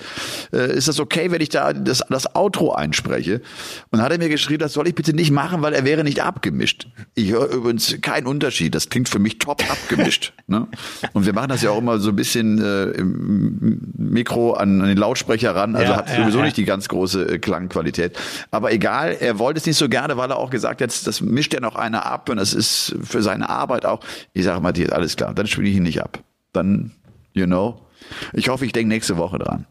äh, ist das okay, wenn ich da das, das Outro einspreche? Und dann hat er mir geschrieben, das soll ich bitte nicht machen, weil er wäre nicht abgemischt. Ich höre übrigens keinen Unterschied. Das klingt für mich top abgemischt. ne? Und wir machen das ja auch immer so ein bisschen äh, im Mikro an, an den Lautsprecher ran, also ja, hat sowieso ja. nicht die ganz große äh, Klangqualität. Aber egal, er wollte es nicht so gerne, weil er auch gesagt hat, das mischt ja noch einer ab und das ist für seine Arbeit auch. Ich sage Matthias, alles klar, dann spiele ich ihn nicht ab. Dann, you know. Ich hoffe, ich denke nächste Woche dran.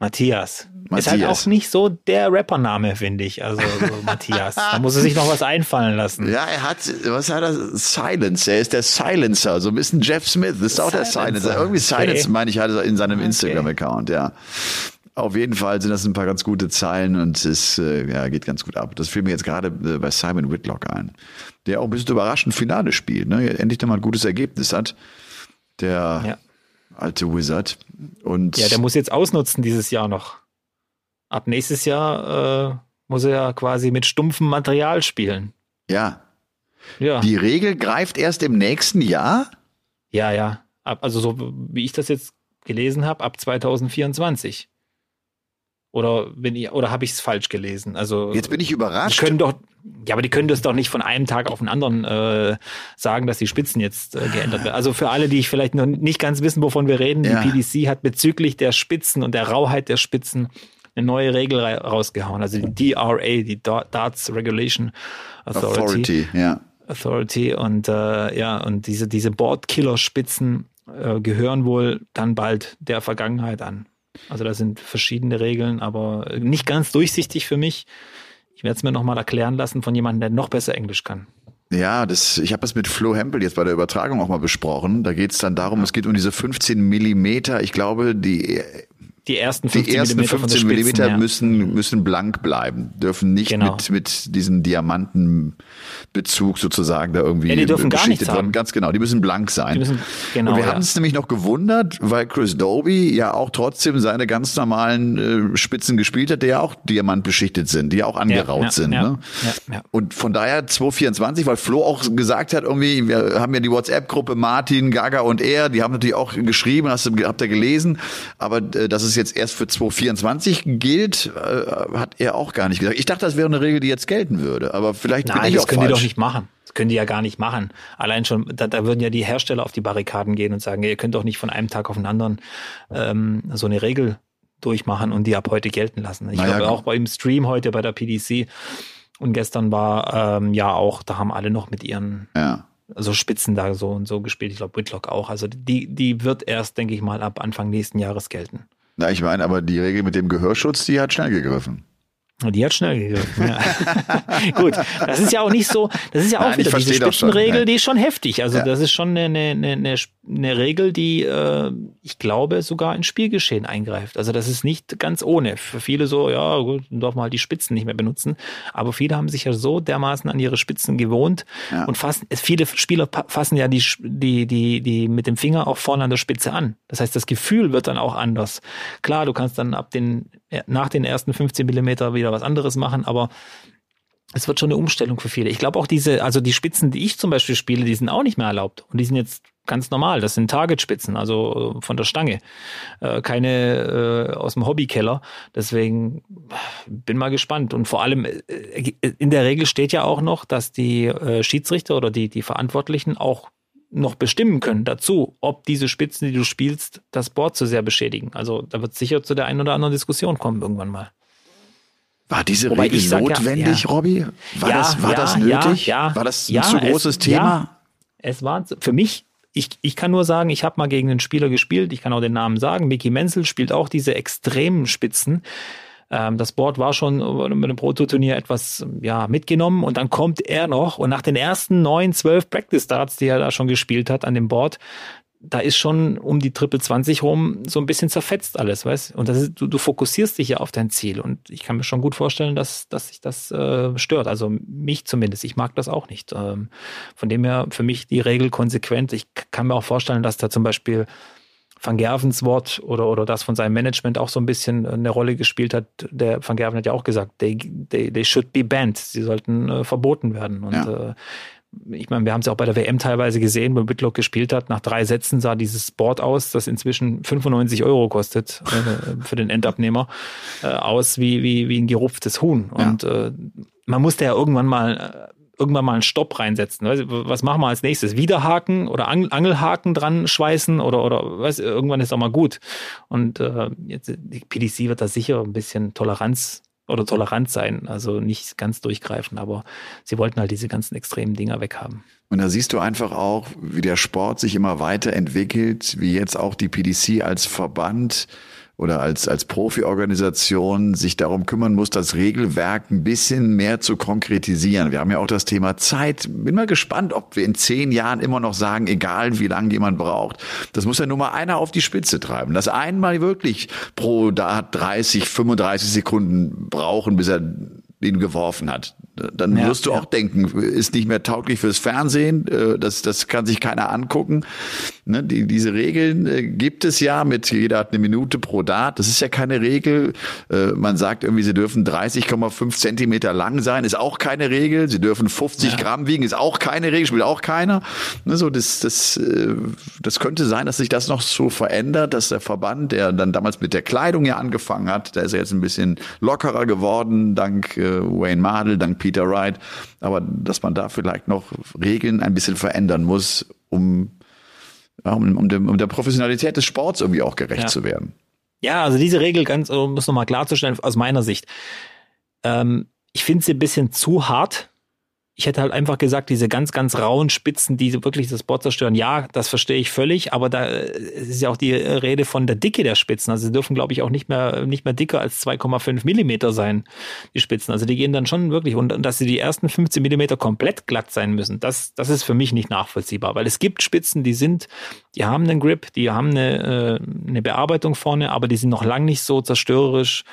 Matthias. Matthias. Ist halt auch nicht so der Rappername, finde ich. Also so Matthias. Da muss er sich noch was einfallen lassen. Ja, er hat, was hat er? Silence. Er ist der Silencer. So ein bisschen Jeff Smith. Das ist auch Silencer. der Silencer. Irgendwie Silence, okay. meine ich, hat er in seinem okay. Instagram-Account, ja. Auf jeden Fall sind das ein paar ganz gute Zeilen und es äh, ja, geht ganz gut ab. Das fiel mir jetzt gerade äh, bei Simon Whitlock ein, der auch ein bisschen überraschend Finale spielt, ne? endlich mal ein gutes Ergebnis hat. Der ja. alte Wizard. Und ja, der muss jetzt ausnutzen dieses Jahr noch. Ab nächstes Jahr äh, muss er ja quasi mit stumpfem Material spielen. Ja. Ja. Die Regel greift erst im nächsten Jahr? Ja, ja. also so wie ich das jetzt gelesen habe, ab 2024. Oder bin ich, oder habe ich es falsch gelesen? Also jetzt bin ich überrascht. Die können doch, ja, aber die können das doch nicht von einem Tag auf den anderen äh, sagen, dass die Spitzen jetzt äh, geändert werden. Also für alle, die ich vielleicht noch nicht ganz wissen, wovon wir reden, ja. die PDC hat bezüglich der Spitzen und der Rauheit der Spitzen eine neue Regel rausgehauen. Also die DRA, die Darts Regulation Authority. Authority, ja. Authority und äh, ja und diese diese Boardkiller-Spitzen äh, gehören wohl dann bald der Vergangenheit an. Also da sind verschiedene Regeln, aber nicht ganz durchsichtig für mich. Ich werde es mir nochmal erklären lassen von jemandem, der noch besser Englisch kann. Ja, das, ich habe das mit Flo Hempel jetzt bei der Übertragung auch mal besprochen. Da geht es dann darum, es geht um diese 15 Millimeter. Ich glaube, die die ersten 15, die ersten 15 Millimeter, ja. müssen, müssen blank bleiben, dürfen nicht genau. mit, mit diesem Diamantenbezug sozusagen da irgendwie ja, die dürfen gar nichts werden. Ganz genau, die müssen blank sein. Müssen, genau, Und wir ja. haben uns nämlich noch gewundert, weil Chris Doby ja auch trotzdem seine ganz normalen äh, Spitzen gespielt hat, die ja auch diamantbeschichtet sind, die ja auch angeraut ja, sind. Ne? Und von daher 224, weil Flo auch gesagt hat, irgendwie, wir haben ja die WhatsApp-Gruppe Martin, Gaga und er, die haben natürlich auch geschrieben, hast du, habt ihr gelesen, aber äh, das ist jetzt erst für 2024 gilt, äh, hat er auch gar nicht gesagt. Ich dachte, das wäre eine Regel, die jetzt gelten würde, aber vielleicht Nein, bin ich das auch können falsch. die doch nicht machen. Das können die ja gar nicht machen. Allein schon, da, da würden ja die Hersteller auf die Barrikaden gehen und sagen, ihr könnt doch nicht von einem Tag auf den anderen ähm, so eine Regel durchmachen und die ab heute gelten lassen. Ich naja, glaube auch beim Stream heute bei der PDC und gestern war ähm, ja auch, da haben alle noch mit ihren ja. also Spitzen da so und so gespielt. Ich glaube Whitlock auch. Also die, die wird erst, denke ich mal, ab Anfang nächsten Jahres gelten. Na, ich meine, aber die Regel mit dem Gehörschutz, die hat schnell gegriffen. Die hat schnell gegriffen. Ja. Gut, das ist ja auch nicht so, das ist ja auch Nein, wieder diese Spitzenregel, schon, die ist schon heftig. Also ja. das ist schon eine, eine, eine, eine Regel, die äh, ich glaube sogar ins Spielgeschehen eingreift. Also das ist nicht ganz ohne. Für viele so, ja gut, darf man halt die Spitzen nicht mehr benutzen. Aber viele haben sich ja so dermaßen an ihre Spitzen gewohnt ja. und fassen, viele Spieler fassen ja die, die, die, die mit dem Finger auch vorne an der Spitze an. Das heißt, das Gefühl wird dann auch anders. Klar, du kannst dann ab den, nach den ersten 15 Millimeter wieder was anderes machen, aber es wird schon eine Umstellung für viele. Ich glaube auch diese, also die Spitzen, die ich zum Beispiel spiele, die sind auch nicht mehr erlaubt. Und die sind jetzt ganz normal. Das sind Targetspitzen, also äh, von der Stange. Äh, keine äh, aus dem Hobbykeller. Deswegen bin mal gespannt. Und vor allem, äh, in der Regel steht ja auch noch, dass die äh, Schiedsrichter oder die, die Verantwortlichen auch noch bestimmen können dazu, ob diese Spitzen, die du spielst, das Board zu sehr beschädigen. Also da wird sicher zu der einen oder anderen Diskussion kommen irgendwann mal. War diese Wobei Regel notwendig, ja, Robby? War, ja, das, war ja, das nötig? Ja, war das ein zu großes es, Thema? es war für mich, ich, ich kann nur sagen, ich habe mal gegen einen Spieler gespielt, ich kann auch den Namen sagen, Mickey Menzel spielt auch diese extremen Spitzen. Ähm, das Board war schon mit dem Prototurnier etwas ja, mitgenommen und dann kommt er noch und nach den ersten neun, zwölf Practice Starts, die er da schon gespielt hat an dem Board, da ist schon um die Triple 20 rum so ein bisschen zerfetzt alles, weißt Und das ist, du, du fokussierst dich ja auf dein Ziel. Und ich kann mir schon gut vorstellen, dass, dass sich das äh, stört. Also mich zumindest. Ich mag das auch nicht. Ähm, von dem her für mich die Regel konsequent. Ich kann mir auch vorstellen, dass da zum Beispiel Van Gervens Wort oder, oder das von seinem Management auch so ein bisschen eine Rolle gespielt hat. Der Van Gerven hat ja auch gesagt, they, they, they should be banned. Sie sollten äh, verboten werden. Und ja. äh, ich meine, wir haben es ja auch bei der WM teilweise gesehen, wo Whitlock gespielt hat. Nach drei Sätzen sah dieses Board aus, das inzwischen 95 Euro kostet äh, für den Endabnehmer, äh, aus wie, wie, wie ein gerupftes Huhn. Ja. Und äh, man musste ja irgendwann mal äh, irgendwann mal einen Stopp reinsetzen. Was machen wir als nächstes? Wiederhaken oder Angelhaken dran schweißen oder, oder was? Irgendwann ist auch mal gut. Und äh, jetzt, die PDC wird da sicher ein bisschen Toleranz oder tolerant sein, also nicht ganz durchgreifen, aber sie wollten halt diese ganzen extremen Dinger weghaben. Und da siehst du einfach auch, wie der Sport sich immer weiterentwickelt, wie jetzt auch die PDC als Verband oder als, als Profi-Organisation sich darum kümmern muss, das Regelwerk ein bisschen mehr zu konkretisieren. Wir haben ja auch das Thema Zeit. Bin mal gespannt, ob wir in zehn Jahren immer noch sagen, egal wie lange jemand braucht. Das muss ja nur mal einer auf die Spitze treiben. Das einmal wirklich pro Dart 30, 35 Sekunden brauchen, bis er den geworfen hat. Dann ja, wirst du ja. auch denken, ist nicht mehr tauglich fürs Fernsehen, äh, das, das kann sich keiner angucken. Ne, die, diese Regeln äh, gibt es ja mit jeder hat eine Minute pro Dart. Das ist ja keine Regel. Äh, man sagt irgendwie, sie dürfen 30,5 Zentimeter lang sein, ist auch keine Regel. Sie dürfen 50 ja. Gramm wiegen, ist auch keine Regel, spielt auch keiner. Ne, so das, das, das könnte sein, dass sich das noch so verändert, dass der Verband, der dann damals mit der Kleidung ja angefangen hat, der ist ja jetzt ein bisschen lockerer geworden, dank Wayne Mardell, dank Peter Wright, aber dass man da vielleicht noch Regeln ein bisschen verändern muss, um, um, um, dem, um der Professionalität des Sports irgendwie auch gerecht ja. zu werden. Ja, also diese Regel ganz, um es nochmal klarzustellen, aus meiner Sicht. Ähm, ich finde sie ein bisschen zu hart ich hätte halt einfach gesagt, diese ganz, ganz rauen Spitzen, die wirklich das Board zerstören, ja, das verstehe ich völlig, aber da äh, ist ja auch die Rede von der Dicke der Spitzen. Also sie dürfen, glaube ich, auch nicht mehr, nicht mehr dicker als 2,5 Millimeter sein, die Spitzen. Also die gehen dann schon wirklich, und dass sie die ersten 15 Millimeter komplett glatt sein müssen, das, das ist für mich nicht nachvollziehbar, weil es gibt Spitzen, die sind, die haben einen Grip, die haben eine, äh, eine Bearbeitung vorne, aber die sind noch lang nicht so zerstörerisch,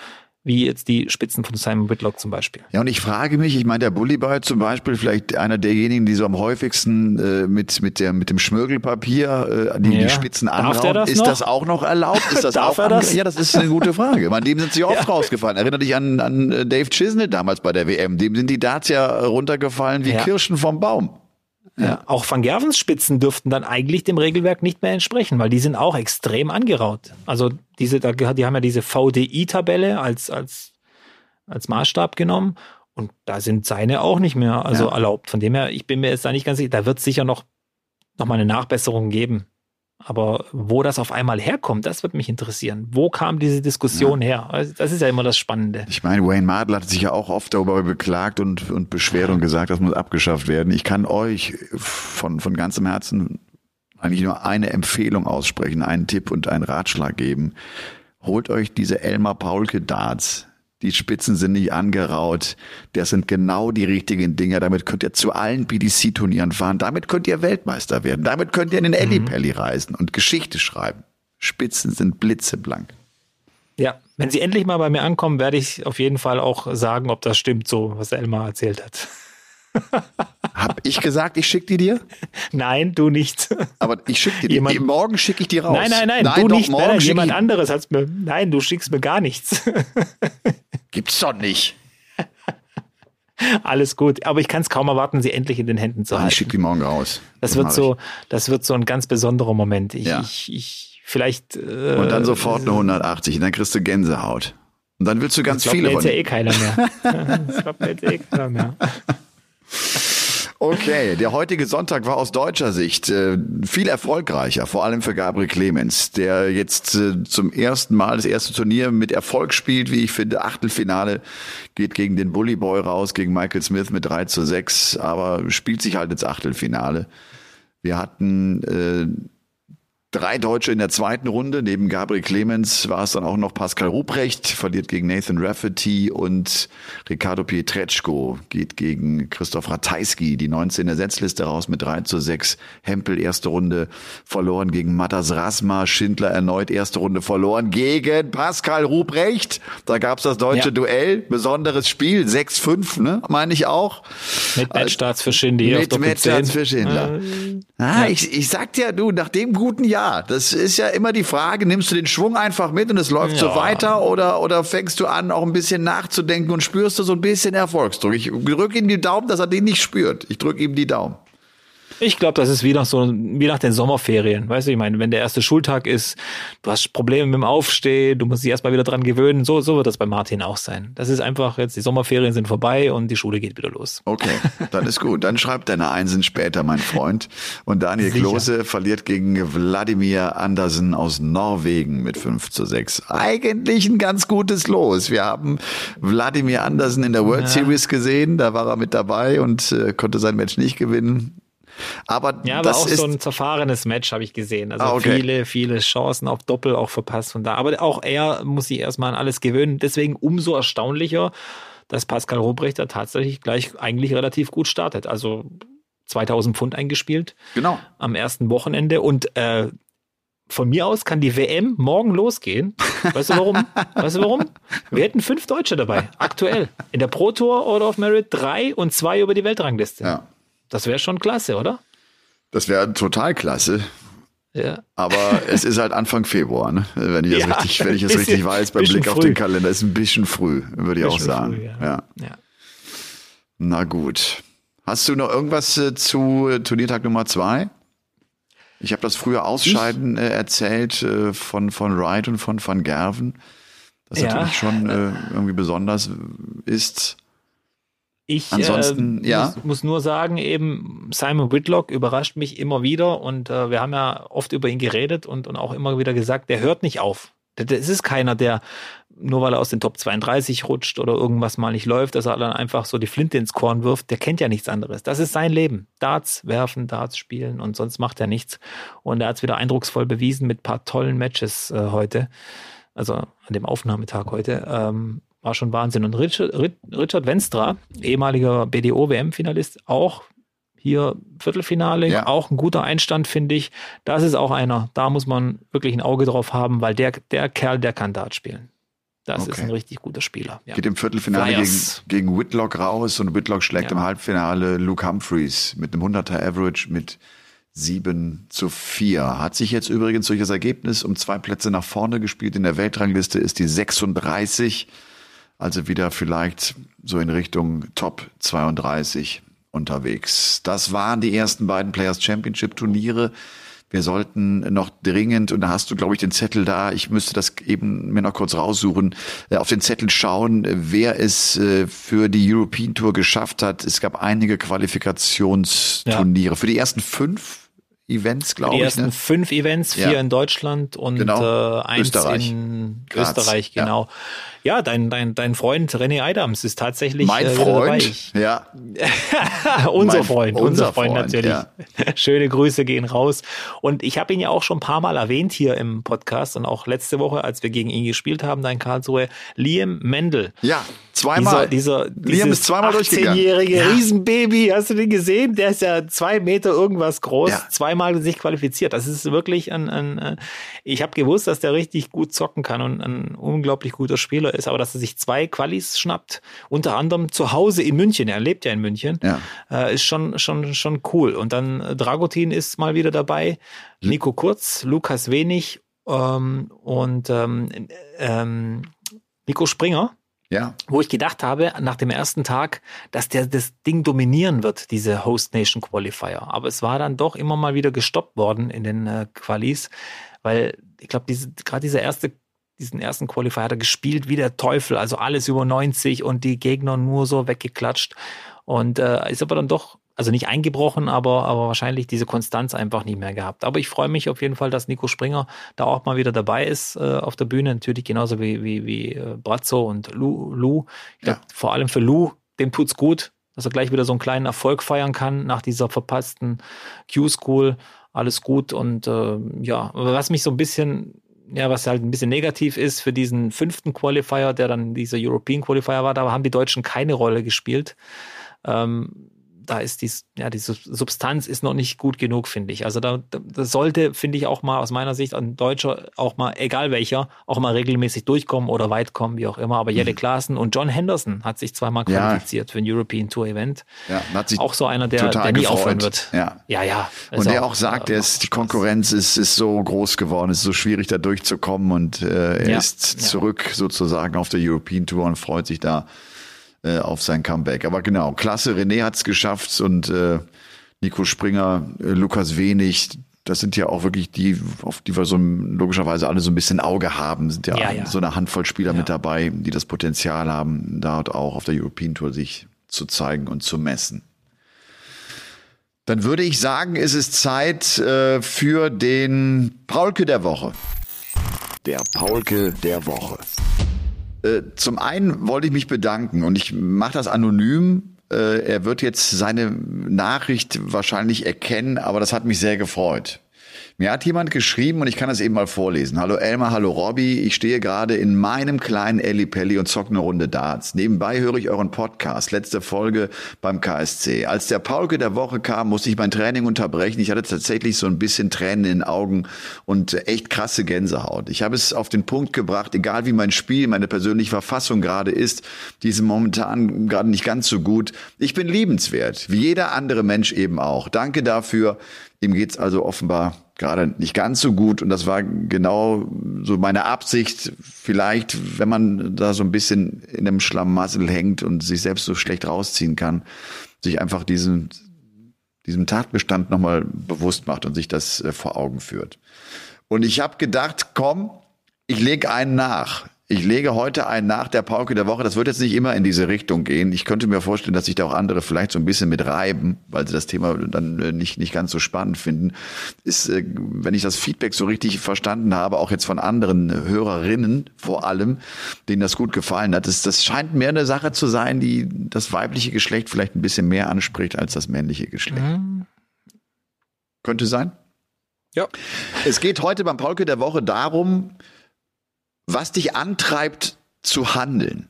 wie jetzt die Spitzen von Simon Whitlock zum Beispiel. Ja, und ich frage mich, ich meine, der Bullyboy zum Beispiel, vielleicht einer derjenigen, die so am häufigsten äh, mit, mit, der, mit dem Schmirgelpapier äh, die, ja. die Spitzen anrauben, das ist noch? das auch noch erlaubt? Ist das Darf auch er das? Ja, das ist eine gute Frage. Mein, dem sind sie oft ja. rausgefallen. Erinnere dich an, an äh, Dave Chisnell damals bei der WM. Dem sind die Darts ja runtergefallen wie ja. Kirschen vom Baum. Ja. Auch Van Gervens Spitzen dürften dann eigentlich dem Regelwerk nicht mehr entsprechen, weil die sind auch extrem angeraut. Also diese, die haben ja diese VDI-Tabelle als, als, als Maßstab genommen und da sind seine auch nicht mehr also ja. erlaubt. Von dem her, ich bin mir jetzt da nicht ganz sicher, da wird es sicher noch, noch mal eine Nachbesserung geben. Aber wo das auf einmal herkommt, das wird mich interessieren. Wo kam diese Diskussion ja. her? Also das ist ja immer das Spannende. Ich meine, Wayne Mardell hat sich ja auch oft darüber beklagt und, und beschwert und gesagt, das muss abgeschafft werden. Ich kann euch von, von ganzem Herzen eigentlich nur eine Empfehlung aussprechen, einen Tipp und einen Ratschlag geben. Holt euch diese Elmar Paulke Darts die Spitzen sind nicht angeraut. Das sind genau die richtigen Dinger. Damit könnt ihr zu allen BDC-Turnieren fahren. Damit könnt ihr Weltmeister werden. Damit könnt ihr in den mhm. Pelli reisen und Geschichte schreiben. Spitzen sind blitzeblank. Ja, wenn sie endlich mal bei mir ankommen, werde ich auf jeden Fall auch sagen, ob das stimmt, so was Elmar erzählt hat. Hab ich gesagt, ich schicke die dir? Nein, du nicht. Aber ich schicke dir die. Morgen schicke ich die raus. Nein, nein, nein, nein du doch, nicht. Morgen nein, jemand ich... anderes hat's mir. Nein, du schickst mir gar nichts. Gibt's doch nicht. Alles gut, aber ich kann es kaum erwarten, sie endlich in den Händen zu halten. Ich schicke die morgen raus. Das, das wird so, das wird so ein ganz besonderer Moment. Ich, ja. ich, ich vielleicht. Äh, und dann sofort eine 180 und dann kriegst du Gänsehaut. Und dann willst du ganz das viele. Das ja eh keiner mehr. das glaubt mir jetzt eh keiner mehr. Okay, der heutige Sonntag war aus deutscher Sicht äh, viel erfolgreicher, vor allem für Gabriel Clemens, der jetzt äh, zum ersten Mal das erste Turnier mit Erfolg spielt, wie ich finde. Achtelfinale geht gegen den Bully Boy raus, gegen Michael Smith mit 3 zu 6, aber spielt sich halt ins Achtelfinale. Wir hatten äh, Drei Deutsche in der zweiten Runde. Neben Gabriel Clemens war es dann auch noch Pascal Ruprecht, verliert gegen Nathan Rafferty und Ricardo Pietreczko geht gegen Christoph Ratajski, die 19 der Setzliste raus mit 3 zu 6. Hempel erste Runde verloren gegen Matas Rasma, Schindler erneut erste Runde verloren gegen Pascal Ruprecht. Da gab's das deutsche ja. Duell, besonderes Spiel, 6-5, ne, meine ich auch. Mit Matchstarts für Schindler. Mit Matchstarts für Schindler. Äh, ah, ja. ich, ich sag dir, du, nach dem guten Jahr das ist ja immer die Frage, nimmst du den Schwung einfach mit und es läuft ja. so weiter oder, oder fängst du an, auch ein bisschen nachzudenken und spürst du so ein bisschen Erfolgsdruck? Ich drücke ihm die Daumen, dass er den nicht spürt. Ich drücke ihm die Daumen. Ich glaube, das ist wie nach so wie nach den Sommerferien. Weißt du, ich meine, wenn der erste Schultag ist, du hast Probleme mit dem Aufstehen, du musst dich erstmal wieder dran gewöhnen. So, so wird das bei Martin auch sein. Das ist einfach jetzt, die Sommerferien sind vorbei und die Schule geht wieder los. Okay, dann ist gut. Dann schreibt deine Einsen später, mein Freund. Und Daniel Sicher. Klose verliert gegen Wladimir Andersen aus Norwegen mit 5 zu 6. Eigentlich ein ganz gutes Los. Wir haben Wladimir Andersen in der World ja. Series gesehen, da war er mit dabei und äh, konnte sein Match nicht gewinnen. Aber ja, aber auch so ein zerfahrenes Match habe ich gesehen. Also ah, okay. viele, viele Chancen auf Doppel auch verpasst von da. Aber auch er muss sich erstmal an alles gewöhnen. Deswegen umso erstaunlicher, dass Pascal Robrechter tatsächlich gleich eigentlich relativ gut startet. Also 2000 Pfund eingespielt. Genau. Am ersten Wochenende und äh, von mir aus kann die WM morgen losgehen. Weißt du warum? weißt du warum? Wir hätten fünf Deutsche dabei, aktuell. In der Pro Tour Order of Merit drei und zwei über die Weltrangliste. Ja. Das wäre schon klasse, oder? Das wäre total klasse. Ja. Aber es ist halt Anfang Februar, ne? wenn ich das ja, richtig, wenn ich es richtig weiß, beim Blick früh. auf den Kalender. Ist ein bisschen früh, würde ich auch sagen. Früh, ja. ja. Na gut. Hast du noch irgendwas äh, zu äh, Turniertag Nummer zwei? Ich habe das frühe Ausscheiden äh, erzählt äh, von, von Wright und von Van Gerven, das natürlich schon irgendwie besonders ist. Ich Ansonsten, äh, ja. muss, muss, nur sagen, eben Simon Whitlock überrascht mich immer wieder und äh, wir haben ja oft über ihn geredet und, und auch immer wieder gesagt, der hört nicht auf. Das ist keiner, der nur weil er aus den Top 32 rutscht oder irgendwas mal nicht läuft, dass er dann einfach so die Flinte ins Korn wirft. Der kennt ja nichts anderes. Das ist sein Leben. Darts werfen, Darts spielen und sonst macht er nichts. Und er hat es wieder eindrucksvoll bewiesen mit paar tollen Matches äh, heute. Also an dem Aufnahmetag heute. Ähm, war schon Wahnsinn. Und Richard, Richard Wenstra, ehemaliger BDO-WM-Finalist, auch hier Viertelfinale, ja. auch ein guter Einstand, finde ich. Das ist auch einer, da muss man wirklich ein Auge drauf haben, weil der, der Kerl, der kann Dart spielen. Das okay. ist ein richtig guter Spieler. Ja. Geht im Viertelfinale gegen, gegen Whitlock raus und Whitlock schlägt ja. im Halbfinale Luke Humphreys mit einem 100er Average mit 7 zu 4. Hat sich jetzt übrigens durch das Ergebnis um zwei Plätze nach vorne gespielt. In der Weltrangliste ist die 36. Also wieder vielleicht so in Richtung Top 32 unterwegs. Das waren die ersten beiden Players Championship Turniere. Wir sollten noch dringend, und da hast du, glaube ich, den Zettel da, ich müsste das eben mir noch kurz raussuchen, äh, auf den Zettel schauen, wer es äh, für die European Tour geschafft hat. Es gab einige Qualifikationsturniere. Ja. Für die ersten fünf Events, glaube ich. Die ersten ne? fünf Events, vier ja. in Deutschland und genau. äh, eins Österreich. in Graz. Österreich, genau. Ja. Ja, dein, dein, dein Freund René Adams ist tatsächlich mein äh, Freund. Ja. unser mein, Freund, unser Freund, Freund natürlich. Ja. Schöne Grüße gehen raus. Und ich habe ihn ja auch schon ein paar Mal erwähnt hier im Podcast und auch letzte Woche, als wir gegen ihn gespielt haben, da in Karlsruhe, Liam Mendel. Ja, zweimal. Dieser, dieser Liam ist zweimal durchgegangen. 18-jährige ja. Riesenbaby, hast du den gesehen? Der ist ja zwei Meter irgendwas groß, ja. Zweimal sich qualifiziert. Das ist wirklich ein, ein äh, ich habe gewusst, dass der richtig gut zocken kann und ein unglaublich guter Spieler ist, aber dass er sich zwei Qualis schnappt, unter anderem zu Hause in München, er lebt ja in München, ja. Äh, ist schon, schon, schon cool. Und dann äh, Dragutin ist mal wieder dabei, Nico Kurz, Lukas Wenig ähm, und ähm, ähm, Nico Springer. Ja. Wo ich gedacht habe, nach dem ersten Tag, dass der das Ding dominieren wird, diese Host Nation Qualifier. Aber es war dann doch immer mal wieder gestoppt worden in den äh, Qualis, weil ich glaube, diese, gerade dieser erste diesen ersten Qualifier hat er gespielt wie der Teufel, also alles über 90 und die Gegner nur so weggeklatscht. Und äh, ist aber dann doch, also nicht eingebrochen, aber, aber wahrscheinlich diese Konstanz einfach nicht mehr gehabt. Aber ich freue mich auf jeden Fall, dass Nico Springer da auch mal wieder dabei ist äh, auf der Bühne. Natürlich genauso wie, wie, wie äh, Brazzo und Lou. Lou. Ich glaub, ja. vor allem für Lou, dem tut's gut, dass er gleich wieder so einen kleinen Erfolg feiern kann nach dieser verpassten Q-School. Alles gut und äh, ja, was mich so ein bisschen ja, was halt ein bisschen negativ ist für diesen fünften Qualifier, der dann dieser European Qualifier war, da haben die Deutschen keine Rolle gespielt. Ähm, da ist dies, ja, diese Substanz ist noch nicht gut genug, finde ich. Also da, da sollte, finde ich, auch mal aus meiner Sicht ein Deutscher, auch mal, egal welcher, auch mal regelmäßig durchkommen oder weit kommen, wie auch immer. Aber Jelle mhm. Klaassen und John Henderson hat sich zweimal qualifiziert ja. für ein European Tour Event. Ja, hat sich auch so einer, der, der nie gefreut. aufhören wird. Ja, ja. ja und der auch, auch sagt, äh, ist, die Konkurrenz ist, ist so groß geworden, es ist so schwierig da durchzukommen und äh, er ja. ist zurück sozusagen auf der European Tour und freut sich da äh, auf sein Comeback. Aber genau, klasse, René hat's geschafft und äh, Nico Springer, äh, Lukas Wenig, das sind ja auch wirklich die, auf die wir so logischerweise alle so ein bisschen Auge haben, sind ja, ja, ja. so eine Handvoll Spieler ja. mit dabei, die das Potenzial haben, dort auch auf der European Tour sich zu zeigen und zu messen. Dann würde ich sagen, ist es Zeit äh, für den Paulke der Woche. Der Paulke der Woche. Äh, zum einen wollte ich mich bedanken und ich mache das anonym. Äh, er wird jetzt seine Nachricht wahrscheinlich erkennen, aber das hat mich sehr gefreut. Mir hat jemand geschrieben und ich kann das eben mal vorlesen. Hallo Elmar, hallo Robby. Ich stehe gerade in meinem kleinen Ellipelli und zocke eine Runde Darts. Nebenbei höre ich euren Podcast. Letzte Folge beim KSC. Als der Paulke der Woche kam, musste ich mein Training unterbrechen. Ich hatte tatsächlich so ein bisschen Tränen in den Augen und echt krasse Gänsehaut. Ich habe es auf den Punkt gebracht, egal wie mein Spiel, meine persönliche Verfassung gerade ist, die ist momentan gerade nicht ganz so gut. Ich bin liebenswert, wie jeder andere Mensch eben auch. Danke dafür. Ihm geht's also offenbar gerade nicht ganz so gut. Und das war genau so meine Absicht, vielleicht, wenn man da so ein bisschen in einem Schlamassel hängt und sich selbst so schlecht rausziehen kann, sich einfach diesen, diesem Tatbestand nochmal bewusst macht und sich das äh, vor Augen führt. Und ich habe gedacht, komm, ich lege einen nach. Ich lege heute einen nach der Pauke der Woche. Das wird jetzt nicht immer in diese Richtung gehen. Ich könnte mir vorstellen, dass sich da auch andere vielleicht so ein bisschen mit reiben, weil sie das Thema dann äh, nicht, nicht ganz so spannend finden. Ist, äh, wenn ich das Feedback so richtig verstanden habe, auch jetzt von anderen Hörerinnen vor allem, denen das gut gefallen hat, das, das scheint mehr eine Sache zu sein, die das weibliche Geschlecht vielleicht ein bisschen mehr anspricht als das männliche Geschlecht. Mhm. Könnte sein? Ja. Es geht heute beim Pauke der Woche darum, was dich antreibt zu handeln.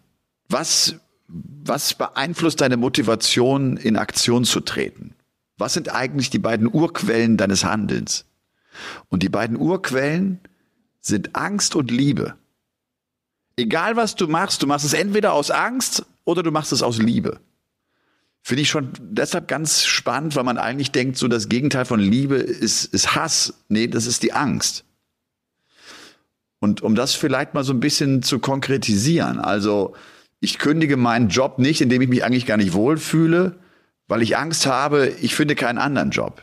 Was, was beeinflusst deine Motivation, in Aktion zu treten? Was sind eigentlich die beiden Urquellen deines Handelns? Und die beiden Urquellen sind Angst und Liebe. Egal was du machst, du machst es entweder aus Angst oder du machst es aus Liebe. Finde ich schon deshalb ganz spannend, weil man eigentlich denkt, so das Gegenteil von Liebe ist, ist Hass. Nee, das ist die Angst. Und um das vielleicht mal so ein bisschen zu konkretisieren, also ich kündige meinen Job nicht, indem ich mich eigentlich gar nicht wohlfühle, weil ich Angst habe, ich finde keinen anderen Job.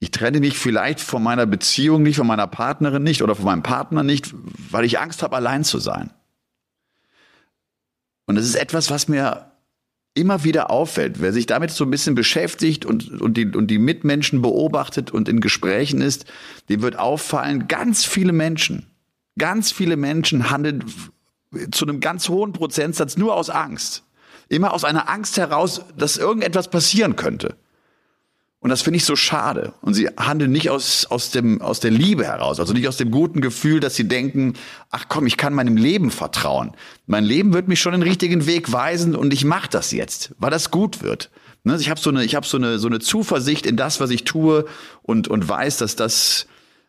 Ich trenne mich vielleicht von meiner Beziehung nicht, von meiner Partnerin nicht oder von meinem Partner nicht, weil ich Angst habe, allein zu sein. Und das ist etwas, was mir immer wieder auffällt, wer sich damit so ein bisschen beschäftigt und, und, die, und die Mitmenschen beobachtet und in Gesprächen ist, dem wird auffallen, ganz viele Menschen, ganz viele Menschen handeln zu einem ganz hohen Prozentsatz nur aus Angst. Immer aus einer Angst heraus, dass irgendetwas passieren könnte. Und das finde ich so schade. Und sie handeln nicht aus, aus, dem, aus der Liebe heraus, also nicht aus dem guten Gefühl, dass sie denken, ach komm, ich kann meinem Leben vertrauen. Mein Leben wird mich schon den richtigen Weg weisen und ich mache das jetzt, weil das gut wird. Ne, ich habe so eine, ich habe so eine, so eine Zuversicht in das, was ich tue und, und weiß, dass das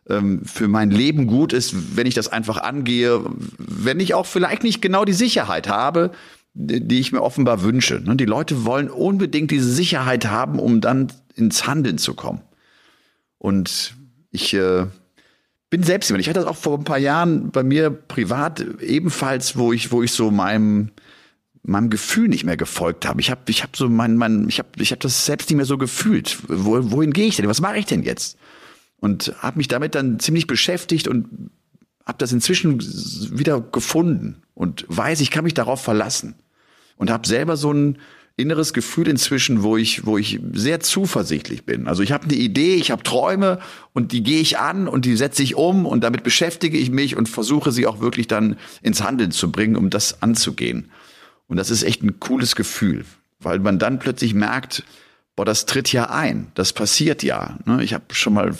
ähm, für mein Leben gut ist, wenn ich das einfach angehe, wenn ich auch vielleicht nicht genau die Sicherheit habe, die ich mir offenbar wünsche. Ne, die Leute wollen unbedingt diese Sicherheit haben, um dann ins Handeln zu kommen. Und ich äh, bin selbst jemand. Ich hatte das auch vor ein paar Jahren bei mir privat ebenfalls, wo ich, wo ich so meinem meinem Gefühl nicht mehr gefolgt habe. Ich habe ich hab so mein mein ich habe ich habe das selbst nicht mehr so gefühlt. Wo, wohin gehe ich denn? Was mache ich denn jetzt? Und habe mich damit dann ziemlich beschäftigt und habe das inzwischen wieder gefunden und weiß, ich kann mich darauf verlassen und habe selber so ein inneres Gefühl inzwischen, wo ich, wo ich sehr zuversichtlich bin. Also ich habe eine Idee, ich habe Träume und die gehe ich an und die setze ich um und damit beschäftige ich mich und versuche sie auch wirklich dann ins Handeln zu bringen, um das anzugehen. Und das ist echt ein cooles Gefühl, weil man dann plötzlich merkt, boah, das tritt ja ein, das passiert ja. Ne? Ich habe schon mal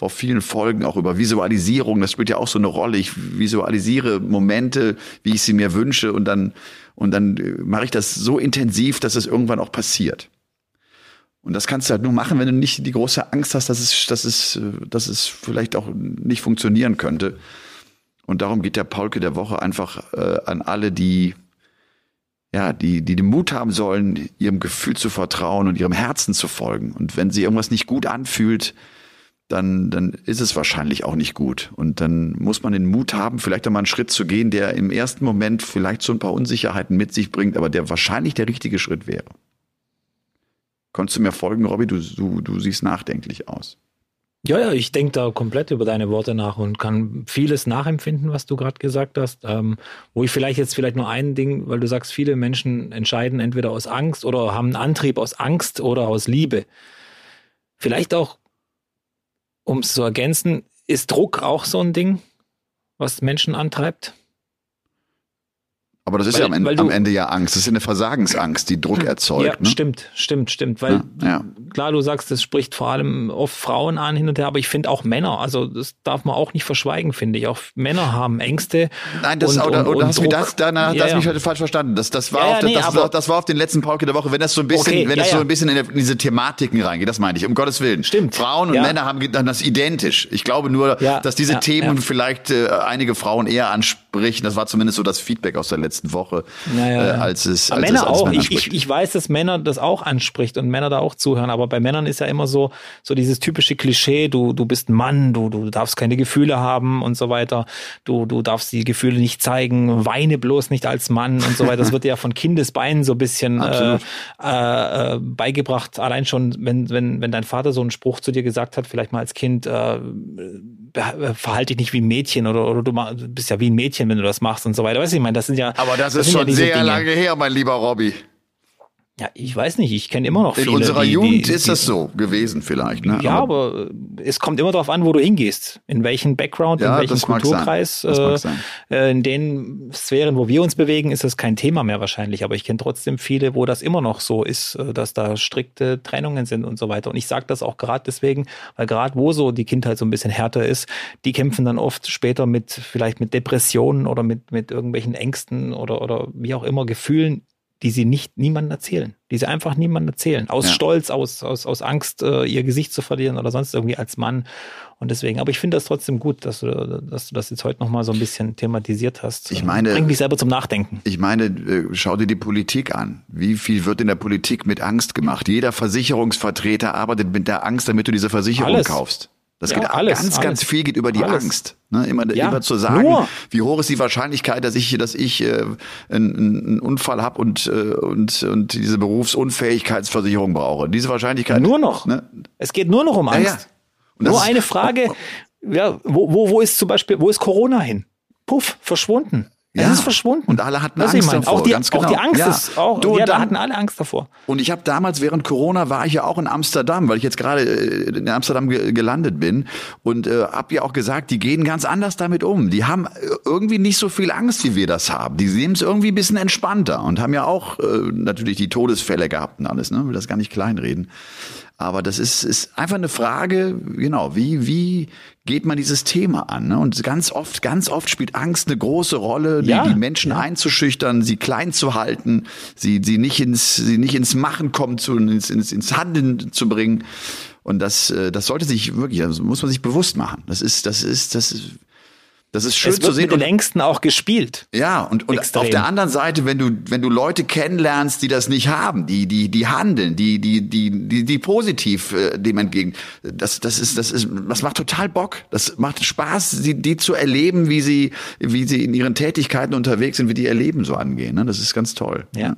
vor vielen Folgen auch über Visualisierung, das spielt ja auch so eine Rolle. Ich visualisiere Momente, wie ich sie mir wünsche und dann und dann äh, mache ich das so intensiv, dass es irgendwann auch passiert. Und das kannst du halt nur machen, wenn du nicht die große Angst hast, dass es, dass es, dass es vielleicht auch nicht funktionieren könnte. Und darum geht der Paulke der Woche einfach äh, an alle, die ja, die, die den Mut haben sollen, ihrem Gefühl zu vertrauen und ihrem Herzen zu folgen. Und wenn sie irgendwas nicht gut anfühlt, dann, dann ist es wahrscheinlich auch nicht gut. Und dann muss man den Mut haben, vielleicht einmal einen Schritt zu gehen, der im ersten Moment vielleicht so ein paar Unsicherheiten mit sich bringt, aber der wahrscheinlich der richtige Schritt wäre. Konntest du mir folgen, Robby? Du, du, du siehst nachdenklich aus. Ja, ja, ich denke da komplett über deine Worte nach und kann vieles nachempfinden, was du gerade gesagt hast. Ähm, wo ich vielleicht jetzt vielleicht nur ein Ding, weil du sagst, viele Menschen entscheiden entweder aus Angst oder haben einen Antrieb aus Angst oder aus Liebe. Vielleicht auch um es zu ergänzen, ist Druck auch so ein Ding, was Menschen antreibt? Aber das ist weil, ja am Ende, du, am Ende, ja Angst. Das ist eine Versagensangst, die Druck erzeugt. Ja, ne? stimmt, stimmt, stimmt. Weil ja, ja. klar, du sagst, das spricht vor allem oft Frauen an hin und her, aber ich finde auch Männer, also das darf man auch nicht verschweigen, finde ich. Auch Männer haben Ängste. Nein, das und, oder, und, oder hast du das, da, na, ja, das mich heute falsch verstanden. Das, das war auf, nee, das, aber, das war auf den letzten Pauke der Woche, wenn das so ein bisschen, okay, wenn das so ein bisschen in, diese Thematiken reingeht, das meine ich, um Gottes Willen. Stimmt. Frauen und Männer haben dann das identisch. Ich glaube nur, dass diese Themen vielleicht äh, einige Frauen eher ansprechen. Das war zumindest so das Feedback aus der letzten Woche naja, äh, als es als Männer es, als auch. Ich, ich, ich weiß, dass Männer das auch anspricht und Männer da auch zuhören, aber bei Männern ist ja immer so so dieses typische Klischee, du du bist ein Mann, du du darfst keine Gefühle haben und so weiter. Du du darfst die Gefühle nicht zeigen, weine bloß nicht als Mann und so weiter. Das wird ja von Kindesbeinen so ein bisschen äh, äh, beigebracht. Allein schon, wenn wenn wenn dein Vater so einen Spruch zu dir gesagt hat, vielleicht mal als Kind, äh, verhalte dich nicht wie ein Mädchen oder oder du bist ja wie ein Mädchen, wenn du das machst und so weiter. Weißt du, ich meine, das sind ja aber das, das ist schon ja sehr Dinge. lange her, mein lieber Robby. Ja, ich weiß nicht, ich kenne immer noch In viele. In unserer die, Jugend die, ist das so gewesen vielleicht. Ne? Ja, aber, aber, es kommt immer darauf an, wo du hingehst. In welchen Background, ja, in welchem Kulturkreis. Äh, äh, in den Sphären, wo wir uns bewegen, ist das kein Thema mehr wahrscheinlich. Aber ich kenne trotzdem viele, wo das immer noch so ist, äh, dass da strikte Trennungen sind und so weiter. Und ich sage das auch gerade deswegen, weil gerade wo so die Kindheit so ein bisschen härter ist, die kämpfen dann oft später mit vielleicht mit Depressionen oder mit, mit irgendwelchen Ängsten oder, oder wie auch immer Gefühlen die sie nicht niemandem erzählen, die sie einfach niemandem erzählen, aus ja. Stolz, aus, aus, aus Angst, äh, ihr Gesicht zu verlieren oder sonst irgendwie als Mann. Und deswegen, aber ich finde das trotzdem gut, dass du, dass du das jetzt heute nochmal so ein bisschen thematisiert hast. Ich meine, bringt mich selber zum Nachdenken. Ich meine, äh, schau dir die Politik an. Wie viel wird in der Politik mit Angst gemacht? Jeder Versicherungsvertreter arbeitet mit der Angst, damit du diese Versicherung Alles. kaufst. Das ja, geht alles, ganz, alles. ganz viel geht über die alles. Angst. Ne? Immer, ja, immer zu sagen, nur. wie hoch ist die Wahrscheinlichkeit, dass ich, dass ich äh, einen, einen Unfall habe und, äh, und, und diese Berufsunfähigkeitsversicherung brauche. Diese Wahrscheinlichkeit. Nur noch. Ne? Es geht nur noch um Angst. Ja, nur eine Frage, ja, wo, wo, wo ist zum Beispiel, wo ist Corona hin? Puff, verschwunden. Es Ja. ist verschwunden. Und alle hatten du, Angst ich meine, davor, Auch die, ganz auch die genau. Angst Ja. ist auch, Du, ja, da dann- hatten alle Angst davor. Und ich habe damals während Corona war ich ja auch in Amsterdam, weil ich jetzt gerade äh, in Amsterdam ge gelandet bin und äh, habe ja auch gesagt, die gehen ganz anders damit um. Die haben äh, irgendwie nicht so viel Angst, wie wir das haben. Die nehmen es irgendwie ein bisschen entspannter und haben ja auch äh, natürlich die Todesfälle gehabt und alles. Ne, will das gar nicht kleinreden. Aber das ist, ist einfach eine Frage, genau, wie, wie geht man dieses Thema an? Ne? Und ganz oft, ganz oft spielt Angst eine große Rolle, die, Ja, die Menschen einzuschüchtern, sie klein zu halten, sie, sie nicht ins, sie nicht ins Machen kommen zu, ins, ins, ins Handeln zu bringen. Und das, äh, das sollte sich wirklich, das muss man sich bewusst machen. Das ist, das ist, das ist, das ist schön Es zu wird sehen. mit den Ängsten auch gespielt. ja, und, und Extrem. auf der anderen Seite, wenn du, wenn du Leute kennenlernst, die das nicht haben, die, die, die handeln, die, die, die, die, die positiv äh, dem entgegen, das, das ist, das ist, das macht total Bock. Das macht Spaß, die, die zu erleben, wie sie, wie sie in ihren Tätigkeiten unterwegs sind, wie die ihr Leben so angehen. Ne? Das ist ganz toll. Ja.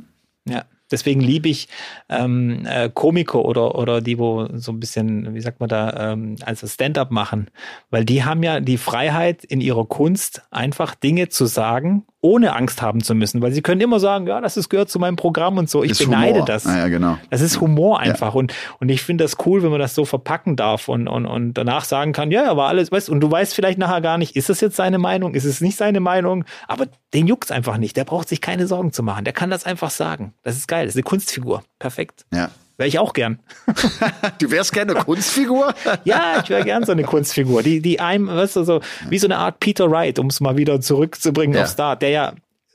Ja. Deswegen liebe ich ähm, äh, Komiker oder, oder die, wo so ein bisschen, wie sagt man da, ähm, also Stand-up machen, weil die haben ja die Freiheit in ihrer Kunst, einfach Dinge zu sagen, ohne Angst haben zu müssen, weil sie können immer sagen, ja, das ist, gehört zu meinem Programm und so. Ich Ist beneide Humor. das. Ah, ja, genau. Das ist Humor einfach. Und, und ich finde das cool, wenn man das so verpacken darf und, und, und danach sagen kann, ja, aber alles, weißt und du weißt vielleicht nachher gar nicht, ist das jetzt seine Meinung, ist es nicht seine Meinung, aber den juckt's einfach nicht. Der braucht sich keine Sorgen zu machen. Der kann das einfach sagen. Das ist geil. Das ist eine Kunstfigur. Perfekt. Ja. Wäre ich auch gern. Du wärst gerne Kunstfigur? Ja, ich wäre gern so eine Kunstfigur, die, die einem, weißt du, so, wie so eine Art Peter Wright, um es mal wieder zurückzubringen Ja. auf Star, der ja,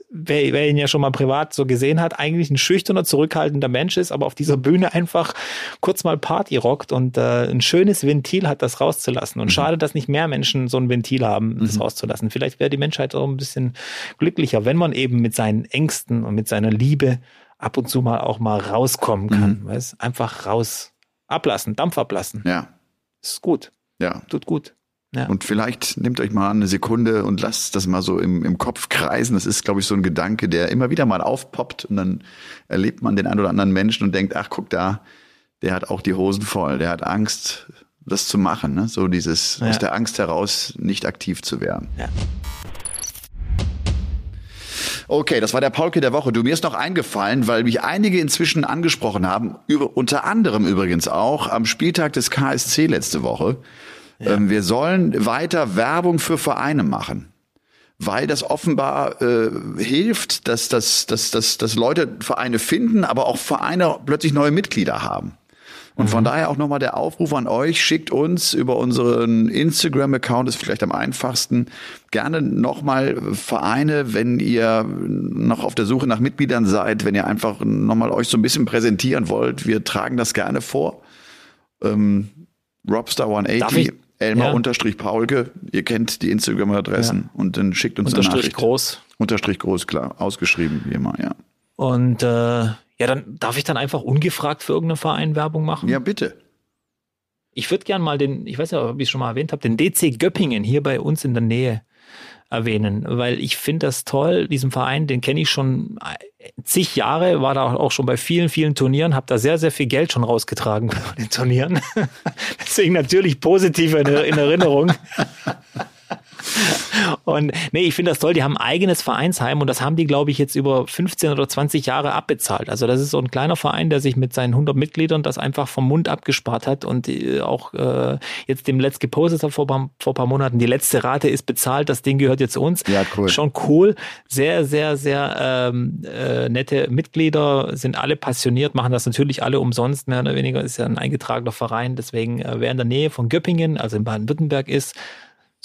wer, wer ihn ja schon mal privat so gesehen hat, eigentlich ein schüchterner, zurückhaltender Mensch ist, aber auf dieser Bühne einfach kurz mal Party rockt und äh, ein schönes Ventil hat, das rauszulassen. Und schade, dass nicht mehr Menschen so ein Ventil haben, das rauszulassen. Vielleicht wäre die Menschheit auch ein bisschen glücklicher, wenn man eben mit seinen Ängsten und mit seiner Liebe ab und zu mal auch mal rauskommen kann. Weißt? Einfach raus ablassen, Dampf ablassen. Ja, Ist gut, ja. tut gut. Ja. Und vielleicht nehmt euch mal eine Sekunde und lasst das mal so im, im Kopf kreisen. Das ist, glaube ich, so ein Gedanke, der immer wieder mal aufpoppt und dann erlebt man den einen oder anderen Menschen und denkt, ach, guck da, der hat auch die Hosen voll, der hat Angst, das zu machen. Ne? So dieses Ja. aus der Angst heraus nicht aktiv zu werden. Ja. Okay, das war der Paulke der Woche. Du, mir ist noch eingefallen, weil mich einige inzwischen angesprochen haben, über, unter anderem übrigens auch am Spieltag des KSC letzte Woche. Ähm, wir sollen weiter Werbung für Vereine machen. Weil das offenbar äh, hilft, dass, dass, dass, dass, dass Leute Vereine finden, aber auch Vereine plötzlich neue Mitglieder haben. Und von daher auch nochmal der Aufruf an euch, schickt uns über unseren Instagram-Account, ist vielleicht am einfachsten, gerne nochmal Vereine, wenn ihr noch auf der Suche nach Mitgliedern seid, wenn ihr einfach nochmal euch so ein bisschen präsentieren wollt. Wir tragen das gerne vor. Ähm, Robstar Darf 180, ich- Elmar Ja. unterstrich Paulke, ihr kennt die Instagram-Adressen und dann schickt uns eine Unterstrich Nachricht. groß. Unterstrich groß, klar, ausgeschrieben, wie immer, ja. Und äh, ja, dann darf ich dann einfach ungefragt für irgendeinen Verein Werbung machen. Ja, bitte. Ich würde gern mal den, ich weiß ja, ob ich es schon mal erwähnt habe, den DC Göppingen hier bei uns in der Nähe erwähnen, weil ich finde das toll, diesen Verein, den kenne ich schon äh, zig Jahre, war da auch schon bei vielen, vielen Turnieren, habe da sehr, sehr viel Geld schon rausgetragen bei den Turnieren. Deswegen natürlich positiv in, in Erinnerung. Und nee, ich finde das toll. Die haben ein eigenes Vereinsheim und das haben die, glaube ich, jetzt über 15 oder 20 Jahre abbezahlt. Also das ist so ein kleiner Verein, der sich mit seinen 100 Mitgliedern das einfach vom Mund abgespart hat und äh, auch äh, jetzt dem letzt gepostet hat vor, paar- vor paar Monaten. Die letzte Rate ist bezahlt, das Ding gehört jetzt uns. Ja, cool. Schon cool. Sehr, sehr, sehr ähm, äh, nette Mitglieder, sind alle passioniert, machen das natürlich alle umsonst, mehr oder weniger. Ist ja ein eingetragener Verein. Deswegen, äh, wer in der Nähe von Göppingen, also in Baden-Württemberg ist,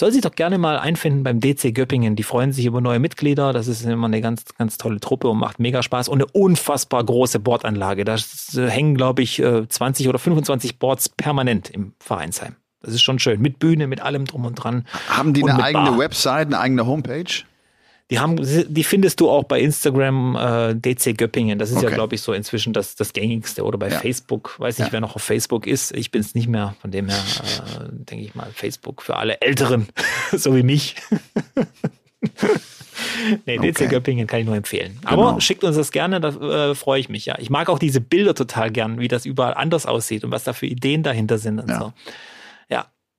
soll sich doch gerne mal einfinden beim DC Göppingen. Die freuen sich über neue Mitglieder. Das ist immer eine ganz, ganz tolle Truppe und macht mega Spaß. Und eine unfassbar große Bordanlage. Da äh, hängen, glaube ich, äh, 20 oder 25 Boards permanent im Vereinsheim. Das ist schon schön. Mit Bühne, mit allem drum und dran. Haben die Und eine eigene Bar. Website, eine eigene Homepage? Die haben, die findest du auch bei Instagram äh, DC Göppingen. Das ist ja, Okay. glaube ich, so inzwischen das, das gängigste. Oder bei Ja. Facebook. Weiß nicht, Ja. wer noch auf Facebook ist. Ich bin es nicht mehr. Von dem her äh, denke ich mal Facebook für alle Älteren, so wie mich. nee, DC Okay. Göppingen kann ich nur empfehlen. Aber Genau. schickt uns das gerne, da äh, freue ich mich ja. Ich mag auch diese Bilder total gern, wie das überall anders aussieht und was da für Ideen dahinter sind und Ja. so.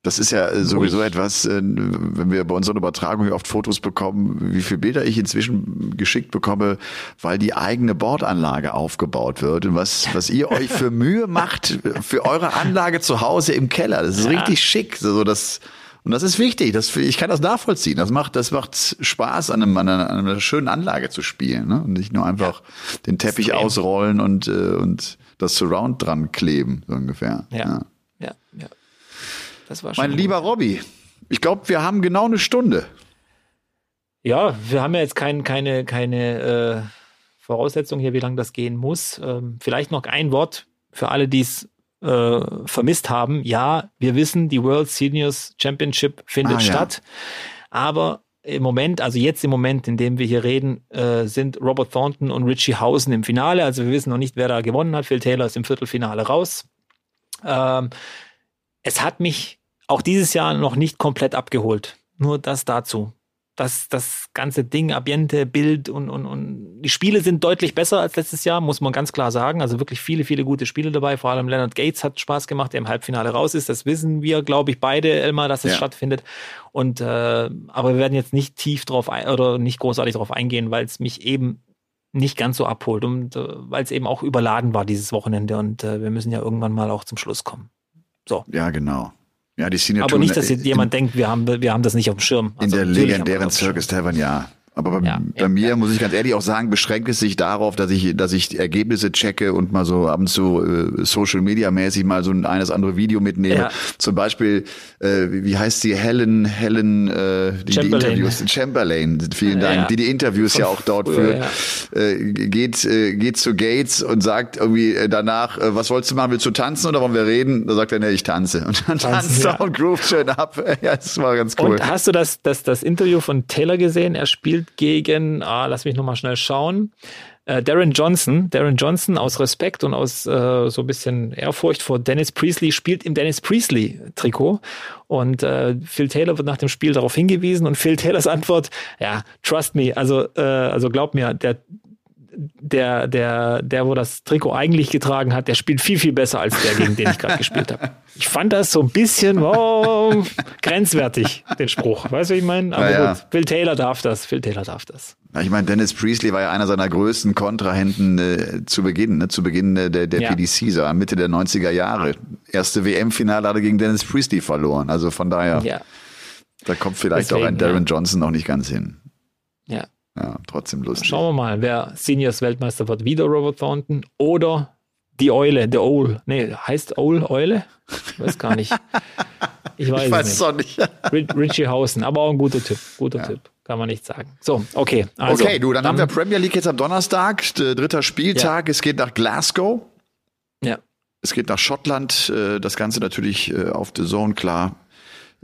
Das ist ja äh, sowieso Ruhig. etwas, äh, wenn wir bei unseren Übertragungen oft Fotos bekommen, wie viele Bilder ich inzwischen geschickt bekomme, weil die eigene Bordanlage aufgebaut wird und was, was ihr euch für Mühe macht für eure Anlage zu Hause im Keller. Das ist ja. richtig schick. So, das, und das ist wichtig. Das, ich kann das nachvollziehen. Das macht, das macht Spaß, an, einem, an, einer, an einer schönen Anlage zu spielen. Ne? Und nicht nur einfach ja. den Teppich ausrollen und, äh, und das Surround dran kleben, so ungefähr. Ja. ja. Das war schon mein gut. lieber Robby, ich glaube, wir haben genau eine Stunde. Ja, wir haben ja jetzt kein, keine, keine äh, Voraussetzung hier, wie lange das gehen muss. Ähm, vielleicht noch ein Wort für alle, die es äh, vermisst haben. Ja, wir wissen, die World Seniors Championship findet ah, statt. Ja. Aber im Moment, also jetzt im Moment, in dem wir hier reden, äh, sind Robert Thornton und Richie Hausen im Finale. Also wir wissen noch nicht, wer da gewonnen hat. Phil Taylor ist im Viertelfinale raus. Ähm, es hat mich auch dieses Jahr noch nicht komplett abgeholt. Nur das dazu. Das, das ganze Ding, Ambiente, Bild und, und, und die Spiele sind deutlich besser als letztes Jahr, muss man ganz klar sagen. Also wirklich viele, viele gute Spiele dabei. Vor allem Leonard Gates hat Spaß gemacht, der im Halbfinale raus ist. Das wissen wir, glaube ich, beide, Elmar, dass es ja. stattfindet. Und äh, aber wir werden jetzt nicht tief drauf ein, oder nicht großartig drauf eingehen, weil es mich eben nicht ganz so abholt und äh, weil es eben auch überladen war dieses Wochenende und äh, wir müssen ja irgendwann mal auch zum Schluss kommen. So. Ja, genau. Ja, die Aber nicht, dass jemand denkt, wir haben, wir haben das nicht auf dem Schirm. Also in der legendären Circus Tavern, ja. Aber bei, ja, bei ja, mir ja. muss ich ganz ehrlich auch sagen, beschränkt es sich darauf, dass ich, dass ich Ergebnisse checke und mal so ab und zu äh, Social Media mäßig mal so ein eines andere Video mitnehme. Zum Beispiel, äh, wie heißt sie, Helen, Helen, äh, die, die Interviews, Chamberlain, vielen Dank, die die Interviews Von ja auch dort früher, führt, äh, geht, äh, geht zu Gates und sagt irgendwie äh, danach, äh, was wolltest du machen, willst du tanzen oder wollen wir reden? Da sagt er, ne, ich tanze. Und dann tanzt er und groove schön ab. Ja, das war ganz cool. Und hast du das, das, das Interview von Taylor gesehen? Er spielt gespielt gegen, ah, lass mich nochmal schnell schauen. Äh, Darren Johnson, Darren Johnson aus Respekt und aus äh, so ein bisschen Ehrfurcht vor Dennis Priestley spielt im Dennis Priestley Trikot und äh, Phil Taylor wird nach dem Spiel darauf hingewiesen und Phil Taylors Antwort, ja, trust me, also äh, also glaub mir, der der, der, der, wo das Trikot eigentlich getragen hat, der spielt viel, viel besser als der, gegen den ich gerade gespielt habe. Ich fand das so ein bisschen oh, grenzwertig, den Spruch. Weißt du, ich meine? Aber ja, gut, Phil Taylor darf das. Phil Taylor darf das. Ich meine, Dennis Priestley war ja einer seiner größten Kontrahenten äh, zu Beginn, ne? zu Beginn äh, der, der ja. PDC, so Mitte der 90er Jahre. Erste WM-Finale hat er gegen Dennis Priestley verloren. Also von daher, ja. da kommt vielleicht Deswegen, auch ein Darren Johnson noch nicht ganz hin. Ja. Ja, trotzdem lustig. Schauen wir mal, wer Seniors Weltmeister wird. Wieder Robert Thornton oder die Eule, der Owl. Nee, heißt Owl Eule? Ich weiß gar nicht. Ich weiß, ich weiß es nicht. nicht. Richie Hausen, aber auch ein guter Tipp. Guter ja. Tipp. Kann man nicht sagen. So, okay. Also, okay, du, dann, dann, haben wir Premier League jetzt am Donnerstag, dritter Spieltag. Ja. Es geht nach Glasgow. Ja. Es geht nach Schottland. Äh, das Ganze natürlich äh, auf The Zone, klar.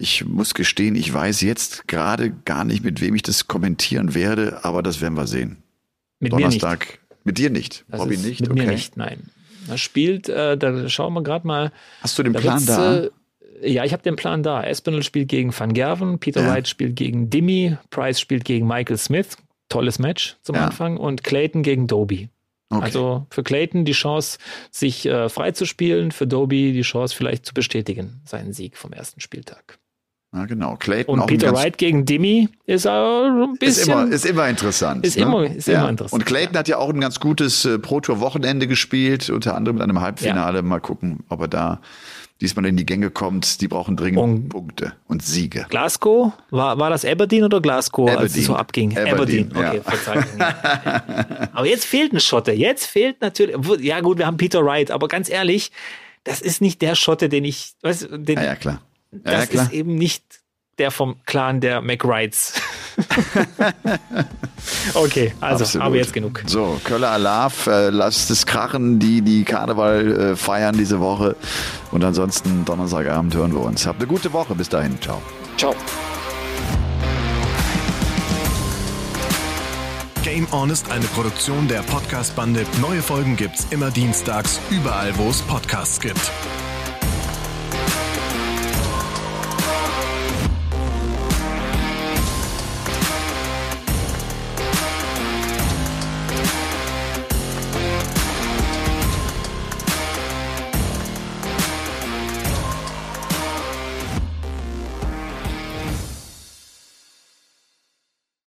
Ich muss gestehen, ich weiß jetzt gerade gar nicht, mit wem ich das kommentieren werde, aber das werden wir sehen. Mit Donnerstag. Mir nicht. Mit dir nicht. Das Bobby nicht? Mit okay. mir nicht, nein. Da spielt, äh, da schauen wir gerade mal. Hast du den da Plan da? Äh, ja, ich habe den Plan da. Espinel spielt gegen Van Gerven, Peter ja. Wright spielt gegen Dimmy, Price spielt gegen Michael Smith. Tolles Match zum ja. Anfang. Und Clayton gegen Doby. Okay. Also für Clayton die Chance, sich äh, frei zu spielen, für Doby die Chance vielleicht zu bestätigen, seinen Sieg vom ersten Spieltag. Ja, genau. Clayton und Peter Wright gegen Demi ist auch ein bisschen. Ist immer, ist immer interessant. Ist, ne? immer, ist ja. immer interessant. Und Clayton ja. hat ja auch ein ganz gutes äh, Pro-Tour-Wochenende gespielt, unter anderem mit einem Halbfinale. Ja. Mal gucken, ob er da diesmal in die Gänge kommt. Die brauchen dringend und Punkte und Siege. Glasgow? War, war das Aberdeen oder Glasgow, Aberdeen. als es so abging? Aberdeen, Aberdeen. okay, Aber jetzt fehlt ein Schotte. Jetzt fehlt natürlich, ja gut, wir haben Peter Wright, aber ganz ehrlich, das ist nicht der Schotte, den ich, weißt, den, ja, ja, klar das ja, ist eben nicht der vom Clan der McWrights. okay, also Absolut. aber jetzt genug. So, Köller Alarv, äh, lasst es krachen, die die Karneval äh, feiern diese Woche. Und ansonsten Donnerstagabend hören wir uns. Habt eine gute Woche. Bis dahin. Ciao. Ciao. Game On ist eine Produktion der Podcast-Bande. Neue Folgen gibt's immer dienstags, überall, wo es Podcasts gibt.